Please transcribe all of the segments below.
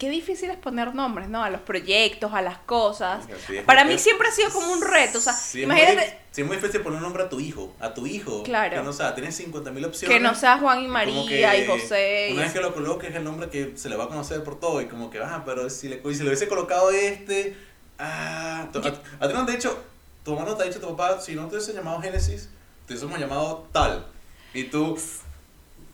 qué difícil es poner nombres, ¿no? A los proyectos, a las cosas. Sí, es Para mí siempre ha sido como un reto, o sea, Sí, es muy- imagínate sí, es muy difícil poner un nombre a tu hijo. A tu hijo. Claro. Que no, sea, tienes 50.000 opciones. que no sea Juan y María y José. Una vez que lo coloques, el nombre que se le va a conocer por todo. Y como que, ah, pero si le, y si le hubiese colocado este. Ah, a, a ti no te ha dicho. Tu mamá no te ha dicho, tu papá, si no te hubiese llamado Génesis, te hubiésemos llamado tal. Y tú.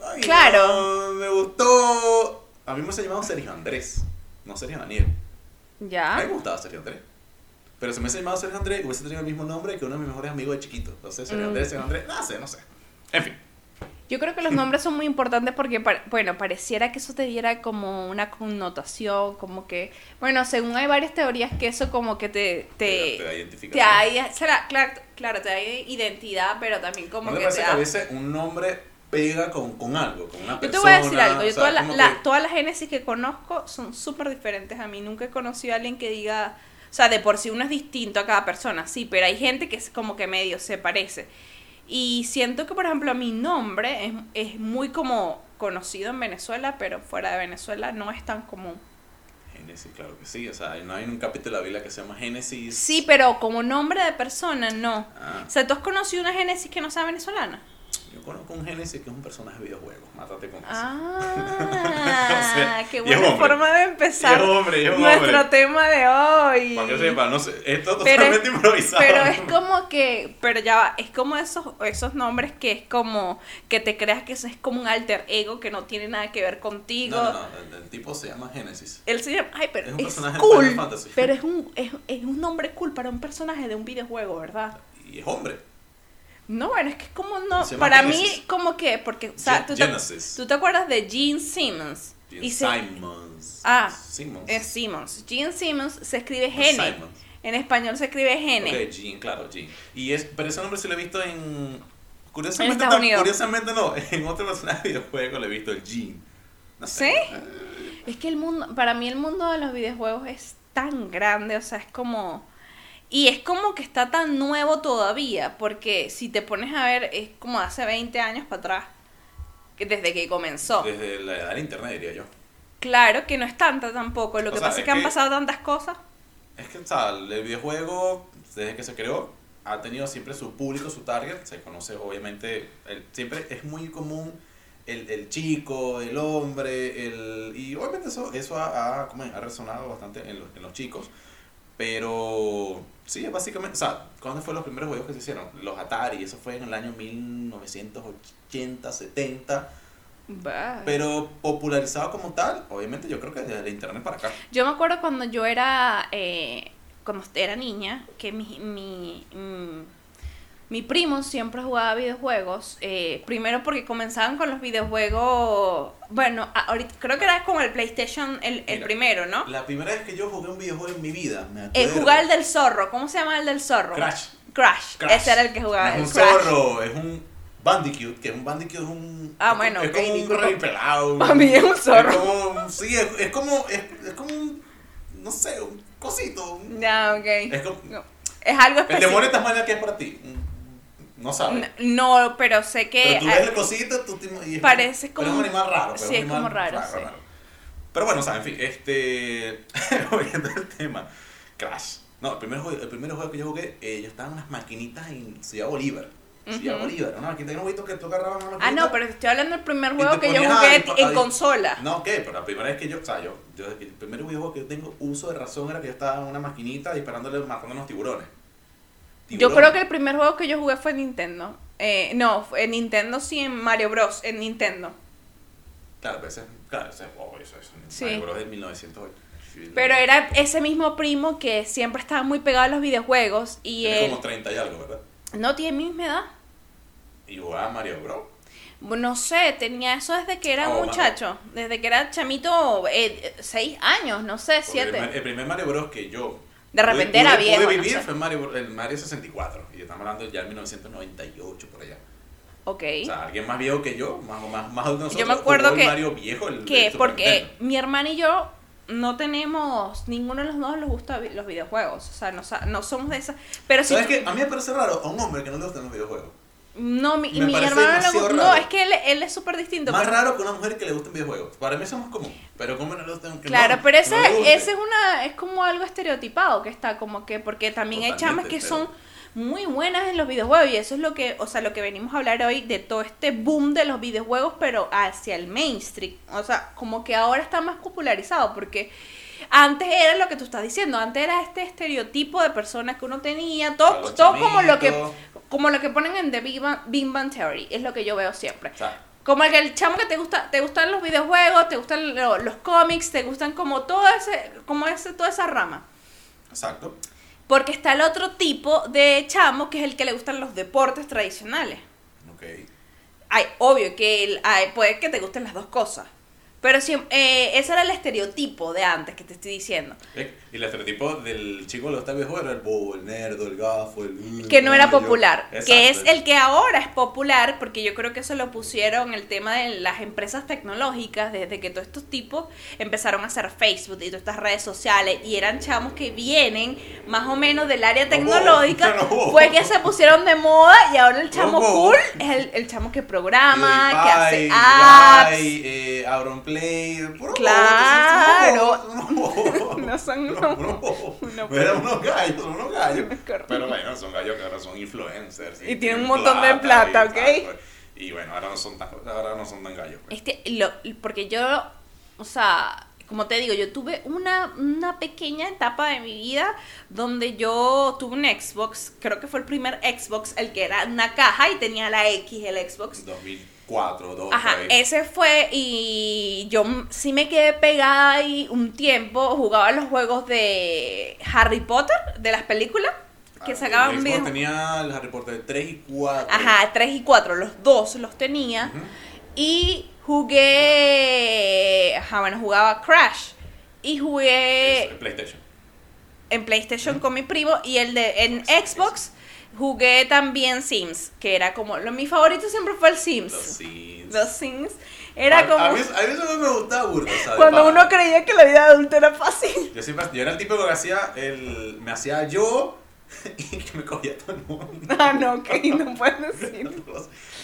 Ay, Claro. no, me gustó. A mí me hubiese llamado Sergio Andrés. No Sergio Daniel. A mí Ya. me gustaba Sergio Andrés. Pero si me hubiese llamado Sergio Andrés, hubiese tenido el mismo nombre que uno de mis mejores amigos de chiquito. Entonces, Sergio Mm. Andrés, Sergio Andrés, no sé, no sé. En fin. Yo creo que los nombres son muy importantes porque, bueno, pareciera que eso te diera como una connotación, como que, bueno, según hay varias teorías que eso como que te... Te, te, da te identificación. da, será- claro, claro, te da identidad, pero también como ¿No te que te parece que da... a veces un nombre pega con, con algo, con una Yo persona? te voy a decir algo, yo o sea, la, que- todas las génesis que conozco son súper diferentes a mí. Nunca he conocido a alguien que diga, o sea, de por sí uno es distinto a cada persona, sí, pero hay gente que es como que medio se parece. Y siento que, por ejemplo, mi nombre es, es muy como conocido en Venezuela, pero fuera de Venezuela no es tan común. Génesis, claro que sí. O sea, no hay un capítulo de la Biblia que se llama Génesis. Sí, pero como nombre de persona, no. Ah, O sea, ¿tú has conocido una génesis que no sea venezolana? Yo conozco un Génesis que es un personaje de videojuegos. Mátate con eso. Ah, qué es buena hombre. forma de empezar es hombre, es nuestro hombre. tema de hoy. Para que sepa, no sé, esto Pero es- totalmente improvisado. Pero es como que, pero ya va, es como esos, esos nombres que es como que te creas que eso es como un alter ego que no tiene nada que ver contigo. No, no, no, el, el tipo se llama Génesis. Él se llama, ay, pero Es es, un personaje de cool. Fantasy. Pero es un, es, es un nombre cool para un personaje de un videojuego, ¿verdad? Y es hombre. No, bueno, es que como no, Se para Genesis. mí como que, porque, o sea, Gen- tú te, tú te acuerdas de Gene Simmons. Gene Y se- Simons. Ah, Simons. Es Simmons. Gene Simmons se escribe Gene. En español se escribe Gene. Ok, Jean, claro, Jean. Y es, pero ese nombre sí lo he visto en. Curiosamente, En Unidos. curiosamente no, en otro personaje de videojuego le he visto el Jean. No sé. ¿Sí? Es que el mundo, para mí el mundo de los videojuegos es tan grande, o sea, es como... Y es como que está tan nuevo todavía, porque si te pones a ver, es como hace 20 años para atrás, que desde que comenzó. Desde la edad del internet, diría yo. Claro que no es tanta tampoco, lo O que sea, pasa es que han que- pasado tantas cosas. Es que, o sea, el videojuego, desde que se creó, ha tenido siempre su público, su target. Se conoce, obviamente, el, siempre es muy común el, el chico, el hombre, el, y obviamente eso, eso ha, ha resonado bastante en los, en los chicos. Pero, sí, básicamente, o sea, ¿cuándo fueron los primeros juegos que se hicieron? Los Atari, eso fue en el año 1980, 70. Bah. Pero popularizado como tal, obviamente yo creo que desde el internet para acá. Yo me acuerdo cuando yo era, eh, cuando era niña, que mi, mi, mm, mi primo siempre jugaba videojuegos. eh, primero porque comenzaban con los videojuegos, bueno, ahorita creo que era como el PlayStation el, el Mira, primero, ¿no? La primera vez que yo jugué un videojuego en mi vida, me El acuerdo. jugar el del zorro, ¿cómo se llama el del zorro? Crash. Crash, Crash. ese era el que jugaba. No el es un Crash. zorro, es un Bandicoot, que un Bandicoot es un... Ah, es bueno, Es como un rey pelado. Para mí es un zorro. Es como, sí, es, es como, es, es como un, no sé, un cosito. Ya, ok. Es como, No, Es algo el específico. demonio de Tasmania que es para ti. No sabes. No, pero sé que... Pero tú ves el cosito, tú te Parece pero como- es un animal raro. pero sí, un es como animal raro, sí. Pero bueno, o sea, en fin, este. Volviendo al tema. Crash. No, el primer juego, el primer juego que yo jugué, eh, yo estaba en unas maquinitas en Ciudad Bolívar. Ciudad Ujú. Bolívar, una maquinita, un jueguito que tú agarrabas una Ah, no, pero te estoy hablando del primer juego que yo jugué ahí, en ahí. consola. No, ¿qué? Pero la primera vez que yo, o sea, yo, yo el primer videojuego que yo tengo uso de razón era que yo estaba en una maquinita disparándole, matando unos tiburones. Yo creo que el primer juego que yo jugué fue en Nintendo. Eh, no, en Nintendo sí, en Mario Bros. En Nintendo. Claro, pero ese, claro, ese, oh, eso, eso, Sí. Mario Bros. del 1908. Pero era ese mismo primo que siempre estaba muy pegado a los videojuegos y Tiene él como 30 y algo, ¿verdad? no tiene mi misma edad. Y jugaba Mario Bros. No sé, tenía eso desde que era Oh, muchacho, desde que era chamito, eh, seis años, no sé, Porque El, siete. el primer Mario Bros. que yo De repente pude- era pude viejo, no vivir sé. fue Mario, Bros- el Mario 64. Y estamos hablando ya en 1998 por allá. Ok. O sea, alguien más viejo que yo, más, más, más adulto que Yo nosotros, me acuerdo el que- Mario viejo, el que el porque mi hermana y yo no tenemos, ninguno de los dos nos gusta los videojuegos, o sea, no, no somos de esas, pero ¿Sabes qué? A mí me parece raro a un hombre que no le gustan los videojuegos. No, mi, mi hermano gusta. No, es que él, él es súper distinto. Más pero- raro que una mujer que le gusten videojuegos. Para mí eso es más común. Pero como no le gustan que Claro, no, pero ese, ese es una es como algo estereotipado que está como que porque también hay chamas que pero- son muy buenas en los videojuegos y eso es lo que, o sea, lo que venimos a hablar hoy de todo este boom de los videojuegos pero hacia el mainstream, o sea, como que ahora está más popularizado porque antes era lo que tú estás diciendo, antes era este estereotipo de personas que uno tenía, todo, todo como lo que. Como lo que ponen en The Big Bang, Big Bang Theory, es lo que yo veo siempre. Como el, chamo que te gusta, te gustan los videojuegos, te gustan lo- los cómics, te gustan como todo ese, como ese, toda esa rama. exacto. Porque está el otro tipo de chamo que es el que le gustan los deportes tradicionales. Ok. Ay, obvio que el- ay, puede que te gusten las dos cosas. Pero si, eh, ese era el estereotipo de antes que te estoy diciendo. Eh, Y el estereotipo del chico gusta el videojuego era el bobo, el nerd, el gafo, el... que no era popular, que es Exacto. el que ahora es popular, porque yo creo que eso lo pusieron el tema de las empresas tecnológicas, desde que todos estos tipos empezaron a hacer Facebook y todas estas redes sociales, y eran chamos que vienen más o menos del área Los tecnológica, los fue que se pusieron de moda y ahora el chamo cool es el, el chamo que programa, que hace apps. Ibai, eh, Claro. bobo, No son no, unos- unos Eran gallos, son unos gallos. Pero bueno, son gallos que ahora son influencers. Y tienen un montón de plata, ¿ok? exacto. Y bueno, ahora no son tan, ahora no son tan gallos. pues. Este, lo, porque yo, o sea, como te digo, yo tuve una, una pequeña etapa de mi vida donde yo tuve un Xbox, creo que fue el primer Xbox, el que era una caja y tenía la X, el Xbox. 2004, 2002, Ajá, ese fue y yo sí me quedé pegada ahí un tiempo, jugaba los juegos de Harry Potter, de las películas, que Ah, sacaban el un Xbox video. tenía el Harry Potter 3 y 4. Ajá, 3 y 4, los dos los tenía. Ujú. Y jugué. Ajá, bueno, jugaba Crash. Y Es jugué el PlayStation. en PlayStation con mi primo. Y el de en Xbox jugué también Sims. Que era como. Lo, mi favorito siempre fue el Sims. Los Sims. Los Sims. Era a, como. A mí, a mí eso no me gustaba burda, ¿sabes? cuando uno creía que la vida adulta era fácil. Yo siempre, yo era el típico que hacía el, me hacía yo y que me cogía todo el mundo. Ah, no, que no puedes decir.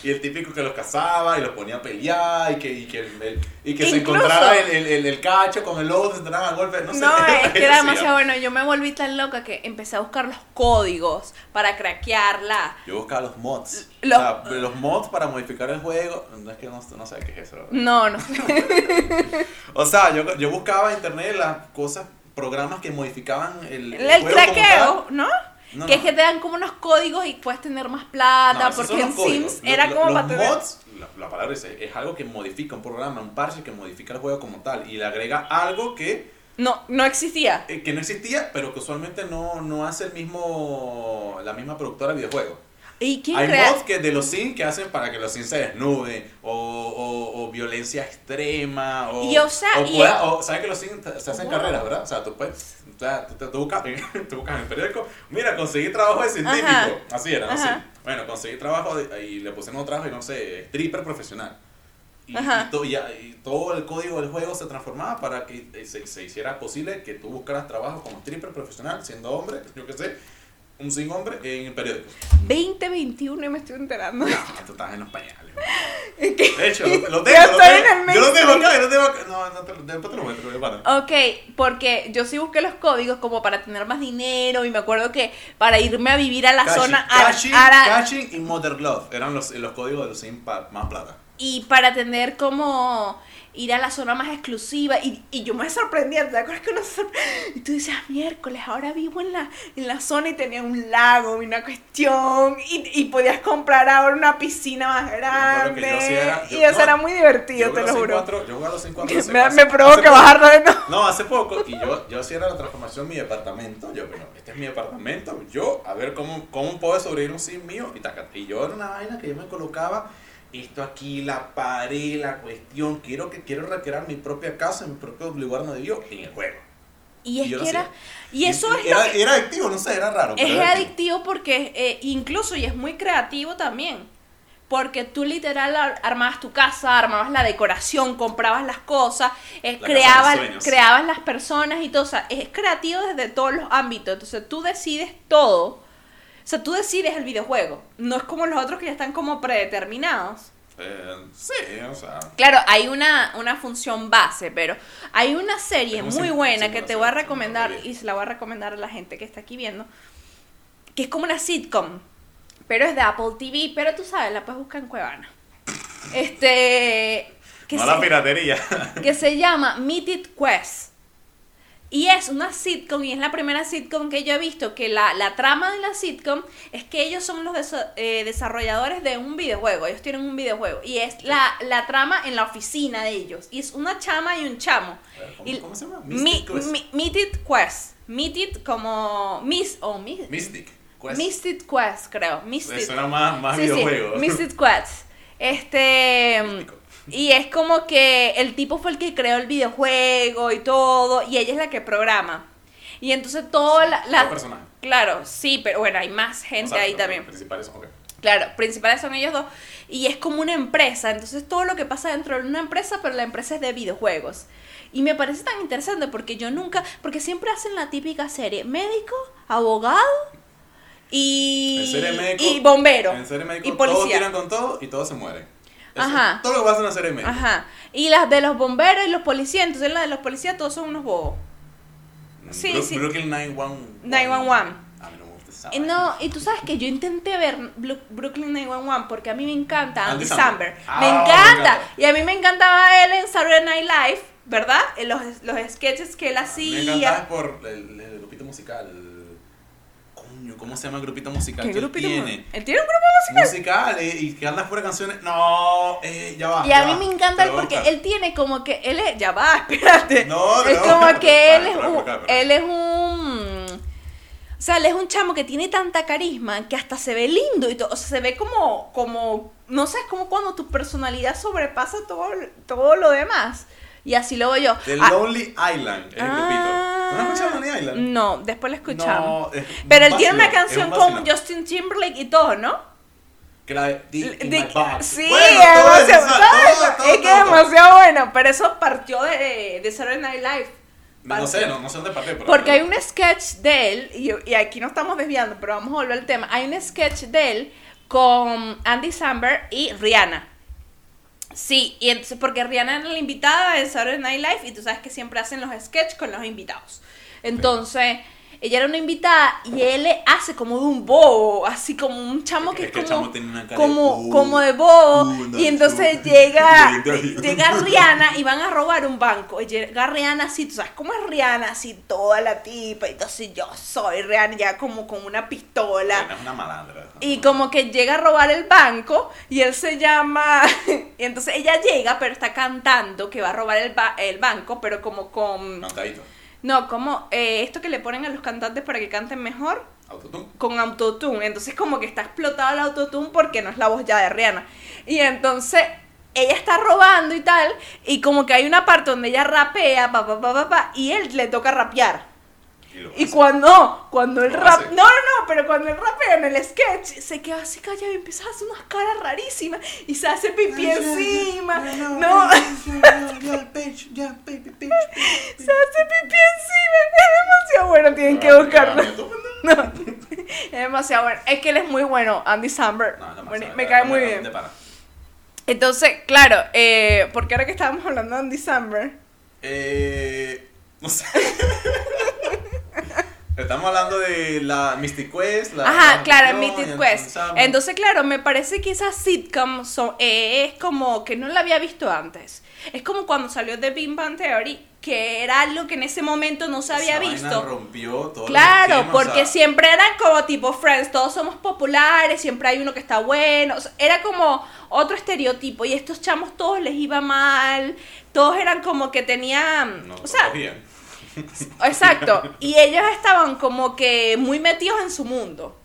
Y el típico que los cazaba y los ponía a pelear y que, y que, el- el- y que se encontrara el, el, el, el cacho con el lobo, se entraban a golpe, no sé. No, es que era demasiado bueno. Yo me volví tan loca que empecé a buscar los códigos para craquearla. Yo buscaba los mods. Los- O sea, los mods para modificar el juego. No es que no, no sé qué es eso. No, no. O sea, yo, yo buscaba en internet las cosas, programas que modificaban el, El, juego como craqueo. ¿no? No, que no. es que te dan como unos códigos y puedes tener más plata, No, porque en códigos. Sims era como los para tener... mods, la, la palabra dice, es algo que modifica un programa, un parche que modifica el juego como tal y le agrega algo que, No, no existía. eh, que no existía, pero que usualmente no, no hace el mismo la misma productora de videojuegos. ¿Y quién Hay crea? mods que de los Sims que hacen para que los Sims se desnuden o, o, o violencia extrema o, Y, o sea, y- pueda- o- sabes que los Sims se hacen Wow. carreras, ¿verdad? O sea, tú puedes o sea, tú, tú buscas, tú buscas en el periódico, mira, conseguí trabajo de científico, Ajá. así era, ¿no? Ajá. Sí. Bueno, conseguí trabajo de- y le pusieron trabajo y no sé, stripper profesional. Y, Ajá. y to- y a- y todo el código del juego se transformaba para que eh, se, se hiciera posible que tú buscaras trabajo como stripper profesional, siendo hombre, yo qué sé, un sin hombre en el periódico. 2021 y me estoy enterando. No, tú estás en los pañales. De hecho, lo, lo tengo. Ya lo estoy en tengo. el yo lo tengo acá, yo lo tengo acá. No, no te, después te lo muestro. Ok, porque yo sí busqué los códigos como para tener más dinero y me acuerdo que para irme a vivir a la zona caching, ara- y Mother Glove eran los, los códigos de los pa- más plata. y para tener como ir a la zona más exclusiva y, y yo me sorprendía, ¿te acuerdas que uno y tú decías, miércoles, ahora vivo en la, en la zona y tenía un lago y una cuestión y, y podías comprar ahora una piscina más grande yo sí era- yo- y eso no, era muy divertido, te lo juro. 4, yo jugué a los 4 hace, Me, hace- me provoca bajarlo de no. No, hace poco, y yo, yo hacía la transformación en mi departamento. Yo, bueno, este es mi departamento. Yo, a ver cómo, cómo puedo sobrevivir un sim mío. Y, taca. y yo era una vaina que yo me colocaba esto aquí, la pared, la cuestión. Quiero que quiero recrear mi propia casa, mi propio lugar donde vivo en el juego. Y es que era, y eso es lo era, que- era adictivo, no sé, era raro. Es era adictivo porque eh, incluso y es muy creativo también. Porque tú literal ar- armabas tu casa, armabas la decoración, comprabas las cosas, eh, La creabas, creabas las personas y todo. O sea, es creativo desde todos los ámbitos. Entonces tú decides todo. O sea, tú decides el videojuego. No es como los otros que ya están como predeterminados. Eh, sí, o sea. Claro, hay una, una función base, pero hay una serie muy buena que te voy a recomendar y se la voy a recomendar a la gente que está aquí viendo, que es como una sitcom, pero es de Apple TV, pero tú sabes, la puedes buscar en Cuevana. Este... Que no se- la piratería. que se llama Meet It Quest. Y es una sitcom, y es la primera sitcom que yo he visto, que la, la trama de la sitcom es que ellos son los eh, desarrolladores de un videojuego, ellos tienen un videojuego, y es la, la trama en la oficina de ellos, y es una chama y un chamo. ¿Cómo, Y- cómo se llama? Mi- Mystic Quest. mi- Meet It Quest. Meet It como Miss o Miss, Mystic Quest. Meet It Quest, creo. Meet Me suena más, más Sí, sí, videojuego. Mystic Quest. Este. Místico. Y es como que el tipo fue el que creó el videojuego y todo, y ella es la que programa. Y entonces todo la. la- claro, sí, pero bueno, hay más gente O sea, ahí los también. Principales son. Claro, principales son ellos dos. Y es como una empresa. Entonces todo lo que pasa dentro de una empresa, pero la empresa es de videojuegos. Y me parece tan interesante porque yo nunca. Porque siempre hacen la típica serie: médico, abogado y. Médico. y bombero. En serie médico, y todos policía. tiran con todo y todos se mueren. Eso Ajá. Todo lo que pasa en una serie médica. Ajá. Y las de los bomberos y los policías. Entonces las de los policías todos son unos bobos. Sí, Bru- sí. Brooklyn 911. 911. A mí no me gusta esa Y vaina. no, y tú sabes que yo intenté ver Brooklyn 911 porque a mí me encanta Andy, Samberg. Me Ah, me encanta. Y a mí me encantaba él en Saturday Night Live, ¿verdad? En los, los sketches que él Me hacía. encantaba por el, el grupito musical. Coño, ¿cómo se llama el grupito musical ¿Qué que él grupito? tiene? Él tiene un grupo musical. Musical eh, y que anda fuera canciones. No, eh, ya va. Y a mí va. me encanta él porque él tiene como que él es, ya va, espérate. No, es no. como que él es un, él es un o sea, él es un chamo que tiene tanta carisma que hasta se ve lindo y todo, o sea, se ve como como no sé, es como cuando tu personalidad sobrepasa todo todo lo demás. Y así lo veo yo. The Ah, Lonely Island es el grupito. ¿Tú no has escuchado Lonely Island? No, después lo escuchamos. No, es Pero él tiene una canción con. Justin Timberlake y todo, ¿no? Que la de Dick in De- my box. sí, Bueno, es todo demasiado, eso, todo todo, eso, todo, es que es demasiado bueno, pero eso partió de, de Saturday Night Live. No sé, no, no sé dónde pero- Porque hay un sketch de él, y, y aquí no estamos desviando, pero vamos a volver al tema. Hay un sketch de él con Andy Samberg y Rihanna. Sí, y entonces, porque Rihanna era la invitada de Saturday Night Live, y tú sabes que siempre hacen los sketches con los invitados. Entonces, ella era una invitada y él le hace como de un bobo, así como un chamo Es que que es el como, chamo tiene una cara como, bobo. como de bobo. Uh, no, y entonces no. llega, llega Rihanna y van a robar un banco. Y llega Rihanna así, tú sabes cómo es Rihanna, así toda la tipa. Y entonces yo soy Rihanna ya como con una pistola. Es una malandra. Y como que llega a robar el banco y él se llama... y entonces ella llega, pero está cantando que va a robar el, ba- el banco, pero como con... Cantadito. No, como eh, esto que le ponen a los cantantes para que canten mejor Autotune. con autotune. Entonces como que está explotado el autotune porque no es la voz ya de Rihanna. Y entonces ella está robando y tal. Y como que hay una parte donde ella rapea, pa, pa, pa, pa, pa, y él le toca rapear. Y, cuando, cuando él Lo rap... No, no, no, pero cuando él rapea en el sketch, se queda así callado y empieza a hacer unas caras rarísimas. Y se hace pipí encima. No, se hace pipí encima. Es demasiado bueno, tienen que buscarlo. No, es demasiado bueno. Es que él es muy bueno, Andy Samberg. No, no, Bueno, no, me no, cae no, muy no, bien. Entonces, claro, eh, porque ahora que estábamos hablando de Andy Samberg, Eh, no sé. Estamos hablando de la Mystic Quest. La Ajá, la claro, y Quest. Entonces, claro, me parece que esa sitcom son- eh, es como que no la había visto antes. Es como cuando salió The Big Bang Theory, que era algo que en ese momento no se había Esa vaina visto. rompió todo Claro, porque siempre eran como tipo Friends, todos somos populares, siempre hay uno que está bueno. o sea, era como otro estereotipo y estos chamos todos les iba mal, todos eran como que tenían, No, o sea, cogían. Exacto. Y ellos estaban como que muy metidos en su mundo.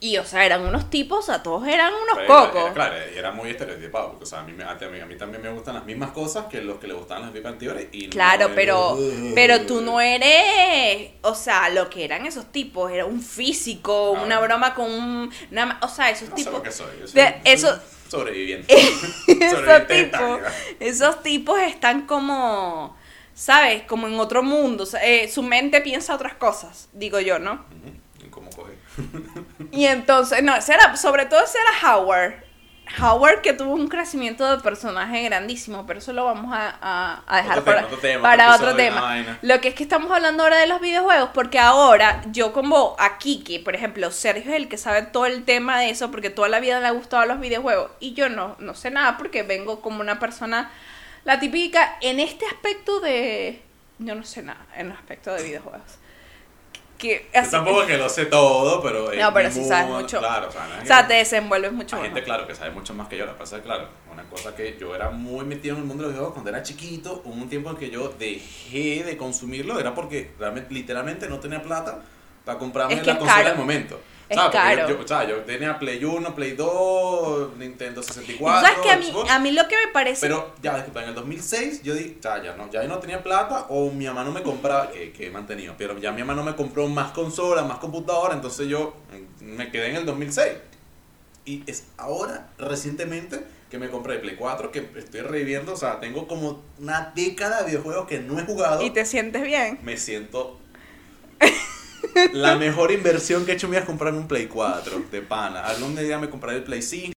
Y, o sea, eran unos tipos, o sea, todos eran unos Pero cocos. Era, claro, era muy estereotipado, porque o sea, a, mí, me- a, mí, a mí también me gustan las mismas cosas que los que le gustaban las Bang Theory. Y no Claro, es- pero, pero tú no eres, o sea, lo que eran esos tipos, era un físico, una broma con un, una- o sea, esos No sé tipos, lo que soy. Yo soy, de- eso- sobreviviente. esos tipos, esos tipos están como, ¿sabes? Como en otro mundo, eh, su mente piensa otras cosas, digo yo, ¿no? Ujú, ¿y ¿Cómo coge? Y entonces, no, ese era, sobre todo ese era Howard. Howard que tuvo un crecimiento de personaje grandísimo, pero eso lo vamos a, a- a dejar Otro tema, para otro tema, para otro tema. Lo que es que estamos hablando ahora de los videojuegos, porque ahora yo como aquí, que por ejemplo Sergio es el que sabe todo el tema de eso, porque toda la vida le ha gustado los videojuegos, y yo no, no sé nada porque vengo como una persona, la típica, en este aspecto de... Yo no sé nada en el aspecto de videojuegos. Que, así- tampoco es que lo sé todo, pero. en No, pero sí sabes mundo- mucho. Claro, o sea, o sea, te desenvuelves mucho Hay mejor. gente, claro, que sabe mucho más que yo. La pasa claro, una cosa que yo era muy metido en el mundo de los videojuegos cuando era chiquito. Hubo un tiempo en que yo dejé de consumirlo, era porque realmente, literalmente no tenía plata para comprarme Es que la consola caro. del momento. Es ¿Sabes? Caro. Yo, yo- o sea, yo tenía Play 1, Play 2, Nintendo Y tú 64. sabes que a mí, Xbox, a mí lo que me parece... pero ya, disculpa, en el 2006 yo dije, ya, ya no, ya yo no tenía plata o mi mamá no me compraba, que, que he mantenido, pero ya mi mamá no me compró más consolas, más computadora, entonces yo mm, me quedé en el 2006. Y es ahora, recientemente, que me compré Play 4, que estoy reviviendo, o sea, tengo como una década de videojuegos que no he jugado. y te sientes bien. Me siento... la mejor inversión que he hecho vida es comprarme un Play 4 de pana. Algún día me compraré el Play 5.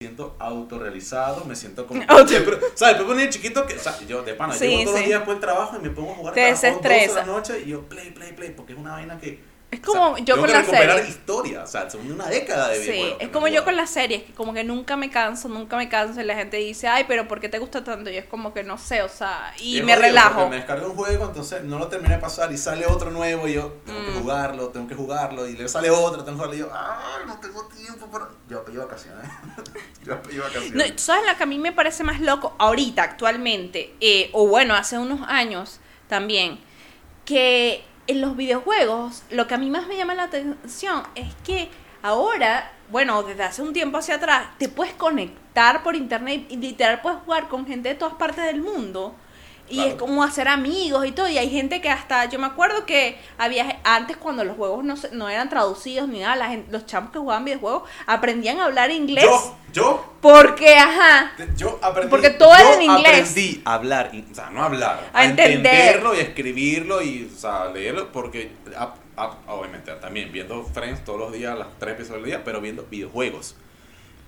Me siento autorrealizado, me siento como... Auto- Pero, ¿Sabes? Después ponía chiquito que... O sea, yo de pana, Sí, llego todos sí. los días después del trabajo y me pongo a jugar Te 12 de la noche y yo play, play, play, porque es una vaina que... Es o como sea, yo tengo con que las recuperar series. historia, o sea, son una década de Sí, videojuegos. es no como yo con las series, que como que nunca me canso, nunca me canso y la gente dice, ay, pero ¿por qué te gusta tanto? Y es como que no sé, o sea, y, me relajo. Me descargo un juego, entonces no lo terminé de pasar y sale otro nuevo y yo tengo que Mm. jugarlo, tengo que jugarlo y le sale otro, tengo que jugarlo y yo, ay, no tengo tiempo para... Yo pedí vacaciones. yo pedí No, vacaciones. ¿tú ¿Sabes lo que a mí me parece más loco ahorita, actualmente? eh, o bueno, hace unos años también, que en los videojuegos lo que a mí más me llama la atención es que ahora, bueno, desde hace un tiempo hacia atrás, te puedes conectar por internet y literal puedes jugar con gente de todas partes del mundo. Y Claro. es como hacer amigos y todo. Y hay gente que hasta, yo me acuerdo que había, antes cuando los juegos no, se- no eran traducidos ni nada, la gente- los chamos que jugaban videojuegos aprendían a hablar inglés. Yo, yo, Porque, ajá, yo aprendí... Porque todo yo en inglés. aprendí a hablar, o sea, no a hablar, A a, entender. entenderlo y a escribirlo y, o sea, leerlo, porque, a- a- obviamente, también viendo Friends todos los días, las tres episodios del día, pero viendo videojuegos.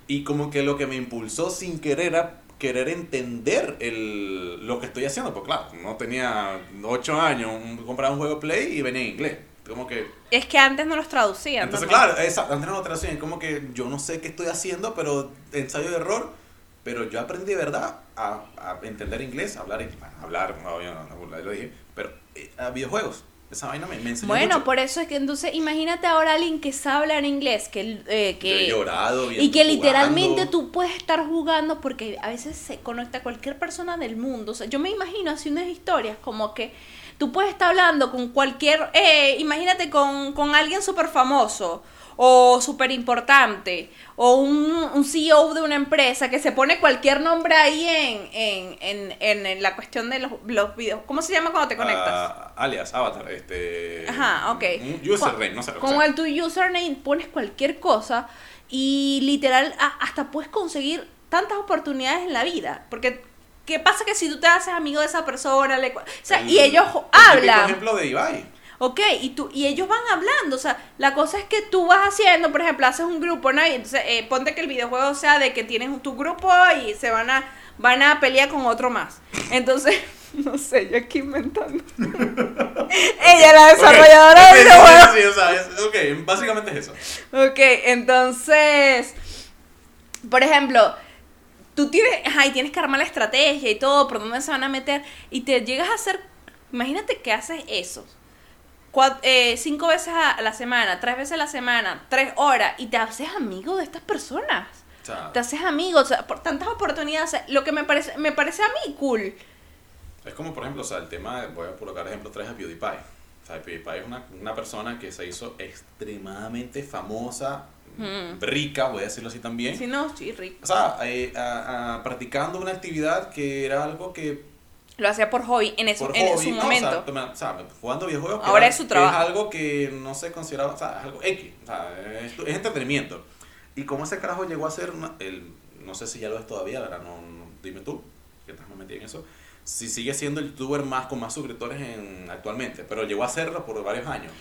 Y como que lo que me impulsó sin querer era querer entender el, lo que estoy haciendo. Porque claro, no tenía 8 años, compraba un juego Play y venía en inglés. Como que... es que antes no los traducían. Entonces, claro, esa, antes no lo traducían, como que yo no sé qué estoy haciendo, pero ensayo de error. Pero yo aprendí verdad a, a entender inglés, a hablar, a hablar, no, yo no, no, lo dije, pero eh, a videojuegos. Esa vaina me, me enseñó Bueno, mucho. por eso es que entonces imagínate ahora alguien que sabe hablar inglés, que, eh, Yo he que llorado y que literalmente jugando. tú puedes estar jugando porque a veces se conecta a cualquier persona del mundo. O sea, yo me imagino así unas historias como que tú puedes estar hablando con cualquier, eh, imagínate con, con alguien súper famoso o súper importante o un, un CEO de una empresa que se pone cualquier nombre ahí en, en, en, en la cuestión de los, los videos. ¿Cómo se llama cuando te conectas? Ah, alias, avatar, este... Ajá, ok. Un username, no sé. Con el tu username pones cualquier cosa y literal hasta puedes conseguir tantas oportunidades en la vida. Porque, ¿qué pasa que si tú te haces amigo de esa persona? Le, o sea, el- y ellos el hablan. ejemplo de Ibai. Ok, y, tú, y ellos van hablando, o sea, la cosa es que tú vas haciendo, por ejemplo, haces un grupo, ¿no? Y entonces, eh, ponte que el videojuego sea de que tienes tu grupo y se van a, van a pelear con otro más. Entonces, no sé, yo aquí inventando. Ella es la desarrolladora Ok, del sí, sí, videojuego. sí, sí, o sea, es- ok, básicamente es eso. Ok, entonces, por ejemplo, tú tienes, ajá, y tienes que armar la estrategia y todo, por dónde se van a meter, y te llegas a hacer, imagínate que haces eso, cua- eh, cinco veces a la semana, tres veces a la semana, tres horas, y te haces amigo de estas personas. Te haces amigo, o sea, por tantas oportunidades, o sea, lo que me parece, me parece a mí cool. Es como, por ejemplo, o sea, el tema, voy a colocar ejemplo 3 a PewDiePie. O sea, PewDiePie es una, una persona que se hizo extremadamente famosa, Mm. rica, voy a decirlo así también. Si no, sí, rico. O sea, eh, a- a- practicando una actividad que era algo que Lo hacía por hobby en, eso, por en hobby, su ¿no? Momento. o sea, jugando videojuegos. Ahora es su trabajo. Es algo que no se consideraba, o sea, es algo X, o sea, es, es entretenimiento. Y como ese carajo llegó a ser, una- el, no sé si ya lo es todavía, ahora no, no- dime tú. que estás más metida en eso, si sigue siendo el youtuber más con más suscriptores en, actualmente, pero llegó a serlo por varios años.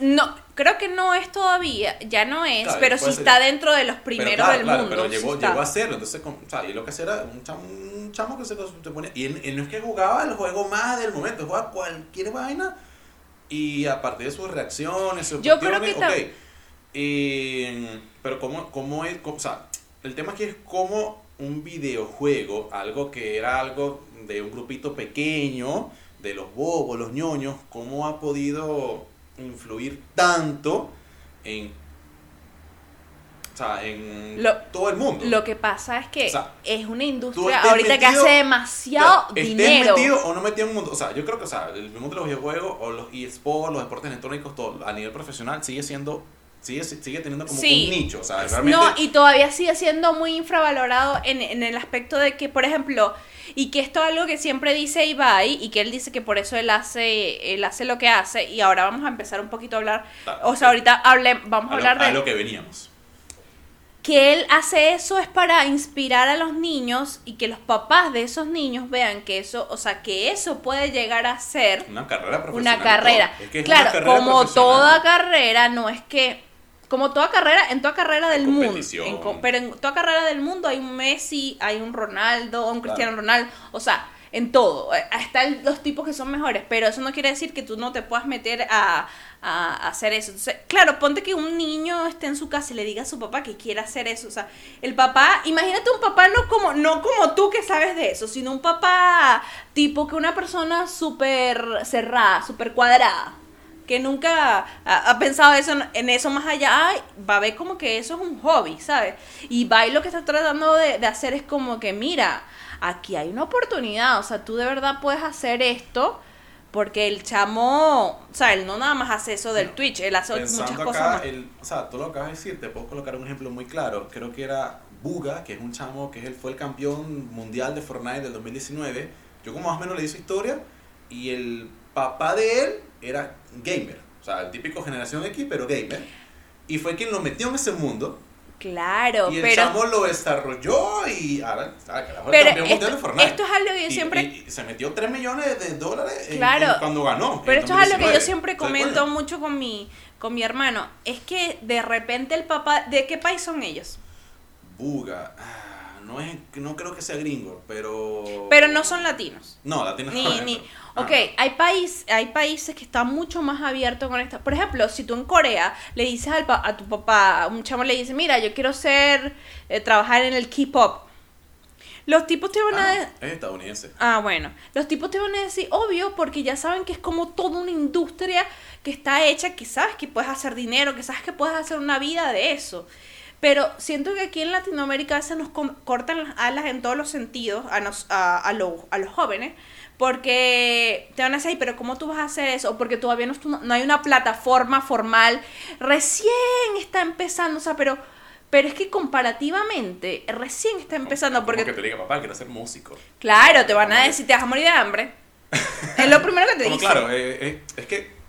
No, creo que no es todavía, ya no es, Claro, pero sí está dentro de los primeros pero, claro, del claro, mundo. Pero llegó, llegó a serlo, entonces, con- o sea, y lo que hacía era un chamo, un chamo que se, se ponía, y él, él no es que jugaba el juego más del momento, jugaba cualquier vaina, y a partir de sus reacciones, sus Yo creo que ok, y- pero cómo, cómo es, cómo- o sea, el tema aquí es cómo un videojuego, algo que era algo de un grupito pequeño, de los bobos, los ñoños, cómo ha podido influir tanto en, o sea, en Lo- todo el mundo. Lo que pasa es que O sea, es una industria ahorita que hace demasiado estés dinero. metido o no metido en un mundo, o sea, yo creo que, o sea, el mundo de los videojuegos o los eSports, los deportes electrónicos, todo a nivel profesional sigue siendo, sigue, sigue teniendo como Sí. un nicho, o sea, realmente... No, y todavía sigue siendo muy infravalorado en, en el aspecto de que, por ejemplo, y que esto es algo que siempre dice Ibai, y que él dice que por eso él hace, él hace lo que hace, y ahora vamos a empezar un poquito a hablar, Ah, o sea, ahorita hable, vamos a, a, lo, hablar a de lo que veníamos. que él hace eso es para inspirar a los niños y que los papás de esos niños vean que eso, o sea, que eso puede llegar a ser Una carrera profesional. una carrera. todo. Es que es claro, una carrera como toda carrera, no es que. Como toda carrera, en toda carrera del mundo. en pero en toda carrera del mundo hay un Messi, hay un Ronaldo, un Cristiano Ronaldo. O sea, en todo. Eh, Están los tipos que son mejores. Pero eso no quiere decir que tú no te puedas meter a hacer eso. Entonces, claro, ponte que un niño esté en su casa y le diga a su papá que quiere hacer eso. O sea, el papá, imagínate un papá no como, no como tú que sabes de eso, sino un papá tipo que una persona súper cerrada, súper cuadrada que nunca ha, ha pensado eso, en eso más allá, ay, va a ver como que eso es un hobby, ¿sabes? Y va y lo que está tratando de, de hacer es como que, mira, aquí hay una oportunidad, o sea, tú de verdad puedes hacer esto, porque el chamo, o sea, él no nada más hace eso del No, Twitch, él hace muchas cosas más. o sea, tú lo acabas de decir, te puedo colocar un ejemplo muy claro. Creo que era Buga, que es un chamo que es el, fue el campeón mundial de Fortnite del 2019. Yo como más o menos le su historia y el papá de él era gamer. O sea, el típico generación X, pero gamer. Y fue quien lo metió en ese mundo. Claro, Y el pero... chamo lo desarrolló y ahora, ah, Pero campeón mundial esto, de Fortnite. esto es algo que yo Y- siempre... y- y se metió 3 millones de dólares en- Claro. en cuando ganó. Pero en esto es algo que yo 2019. siempre comento mucho con mi, con mi hermano. Es que de repente el papá... ¿De qué país son ellos? Buga. ah, no, es, no creo que sea gringo, pero. Pero no son latinos. No, latino Ni, no. ni. Ok, hay, país, hay países que están mucho más abiertos con esto. Por ejemplo, si tú en Corea le dices al pa- a tu papá, un chamo le dice, mira, yo quiero ser, eh, trabajar en el K-pop. Los tipos te van a... ah, de- es estadounidense. Ah, bueno. Los tipos te van a decir, obvio, porque ya saben que es como toda una industria que está hecha, que sabes que puedes hacer dinero, que sabes que puedes hacer una vida de eso. Pero siento que aquí en Latinoamérica a veces nos cortan las alas en todos los sentidos a, nos, a, a, lo- a los jóvenes, porque te van a decir, "Ay, pero ¿cómo tú vas a hacer eso? Porque todavía no, hay una plataforma formal, recién está empezando, o sea, pero... Pero es que comparativamente, recién está empezando, Como porque que te diga, papá, quiero ser músico. Claro, te van a decir, te vas a morir de hambre. Es lo primero que te dicen. claro, eh, eh, es que.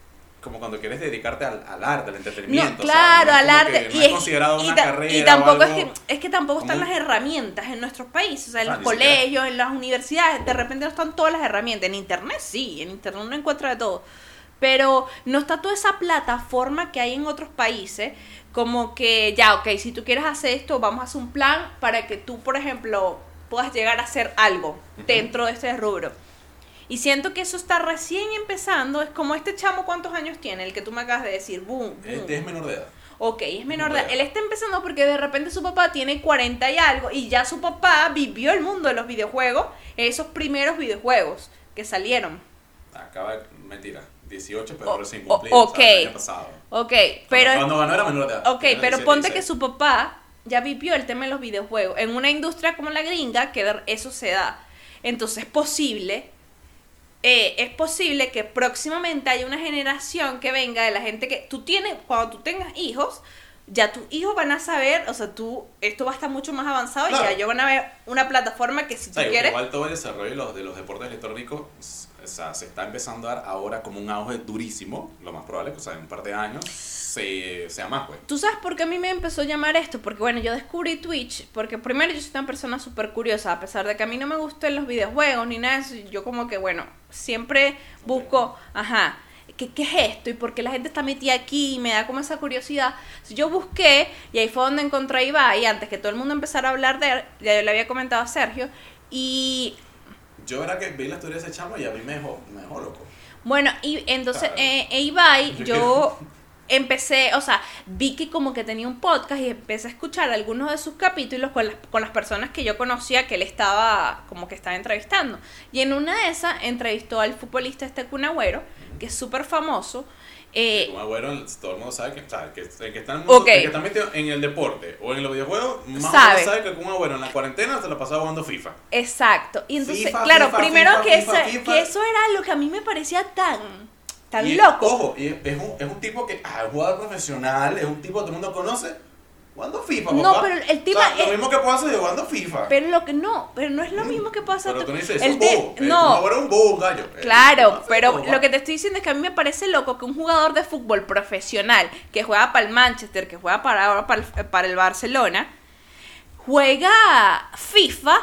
Como cuando quieres dedicarte al, al arte, al entretenimiento. No, o sea, claro, no al arte. no y, es es- considerado y una carrera. y tampoco es que, es que tampoco están las herramientas en nuestros países, o sea, en Ah, los siquiera. colegios, en las universidades, de repente no están todas las herramientas. En internet sí, en internet uno encuentra de todo. Pero no está toda esa plataforma que hay en otros países, como que ya, ok, si tú quieres hacer esto, vamos a hacer un plan para que tú, por ejemplo, puedas llegar a hacer algo dentro de este rubro. Y siento que eso está recién empezando. Es como este chamo, ¿cuántos años tiene? El que tú me acabas de decir. Boom, boom. Este es menor de edad. Ok, es menor de edad. Él está empezando porque de repente su papá tiene 40 y algo. Y ya su papá vivió el mundo de los videojuegos. Esos primeros videojuegos que salieron. Acaba de. Mentira. 18, pero recién cumplido. o sea, el ok. año pasado. Ok, pero. Cuando ganó era menor de edad. Ok, pero 17, ponte que 16. su papá ya vivió el tema de los videojuegos. En una industria como la gringa, que eso se da. Entonces es posible. Eh, es posible que próximamente haya una generación que venga de la gente que tú tienes, cuando tú tengas hijos, ya tus hijos van a saber, o sea, tú, esto va a estar mucho más avanzado y ya ellos van a ver una plataforma que si tú sea, quieres... igual todo el desarrollo de los, de los deportes electrónicos o sea, se está empezando a dar ahora como un auge durísimo. Lo más probable es que o sea, en un par de años se, sea más, pues. ¿Tú sabes por qué a mí me empezó a llamar esto? Porque bueno, yo descubrí Twitch, porque primero yo soy una persona súper curiosa, a pesar de que a mí no me gusten los videojuegos ni nada de eso, yo como que bueno, siempre busco, ajá, ¿qué, qué es esto? ¿Y por qué la gente está metida aquí? Y me da como esa curiosidad. Yo busqué y ahí fue donde encontré a Ibai, antes que todo el mundo empezara a hablar de él, ya yo le había comentado a Sergio, y Yo era que vi la historia de ese chamo y a mí me dejó, me dejó loco. Bueno, y entonces, Claro. eh, e Ibai, Yo empecé, o sea, vi que como que tenía un podcast y empecé a escuchar algunos de sus capítulos con las, con las personas que yo conocía que él estaba, como que estaba entrevistando. Y en una de esas entrevistó al futbolista este Kun Agüero, que es súper famoso. Eh, Como Agüero, todo el mundo sabe que, sea, que, el que está en el mundo- Ok. el que está metido en el deporte o en los videojuegos, más Sabe. sabe que como Agüero en la cuarentena se la pasaba jugando FIFA. exacto. Y entonces, FIFA, claro, FIFA, primero FIFA, que, FIFA. que eso era lo que a mí me parecía tan, tan Y, loco. Ojo, y es, es un, es un tipo que ah, es un jugador profesional, es un tipo que todo el mundo conoce, jugando FIFA. No, papá. pero el tipo O sea, Lo mismo que puedo hacer jugando FIFA. Pero lo que no, pero no es lo mismo que pasa. Mm. Pero tú no dices, el bobo. eh, no, un bobo, gallo. Eh, Claro, no, pero lo que te estoy diciendo es que a mí me parece loco que un jugador de fútbol profesional que juega para el Manchester, que juega para ahora para el, para el Barcelona, juega FIFA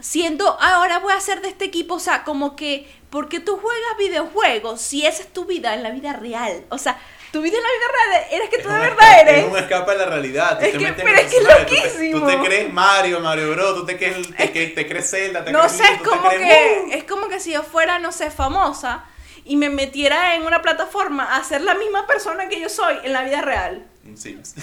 siendo ahora voy a hacer de este equipo, o sea, como que porque tú juegas videojuegos si esa es tu vida en la vida real, o sea, tu vida en la vida real eres que Es tú de verdad escape- eres. Es un escape a la realidad. tú Es te que- metes pero es que es personaje, tú te- loquísimo. Tú te, crees Mario, Mario Bro, tú te crees, te, que- te crees Zelda, te No crees sé, es como crees, que ¡uh! es como que si yo fuera, no sé, famosa y me metiera en una plataforma a ser la misma persona que yo soy en la vida real. Un Sims.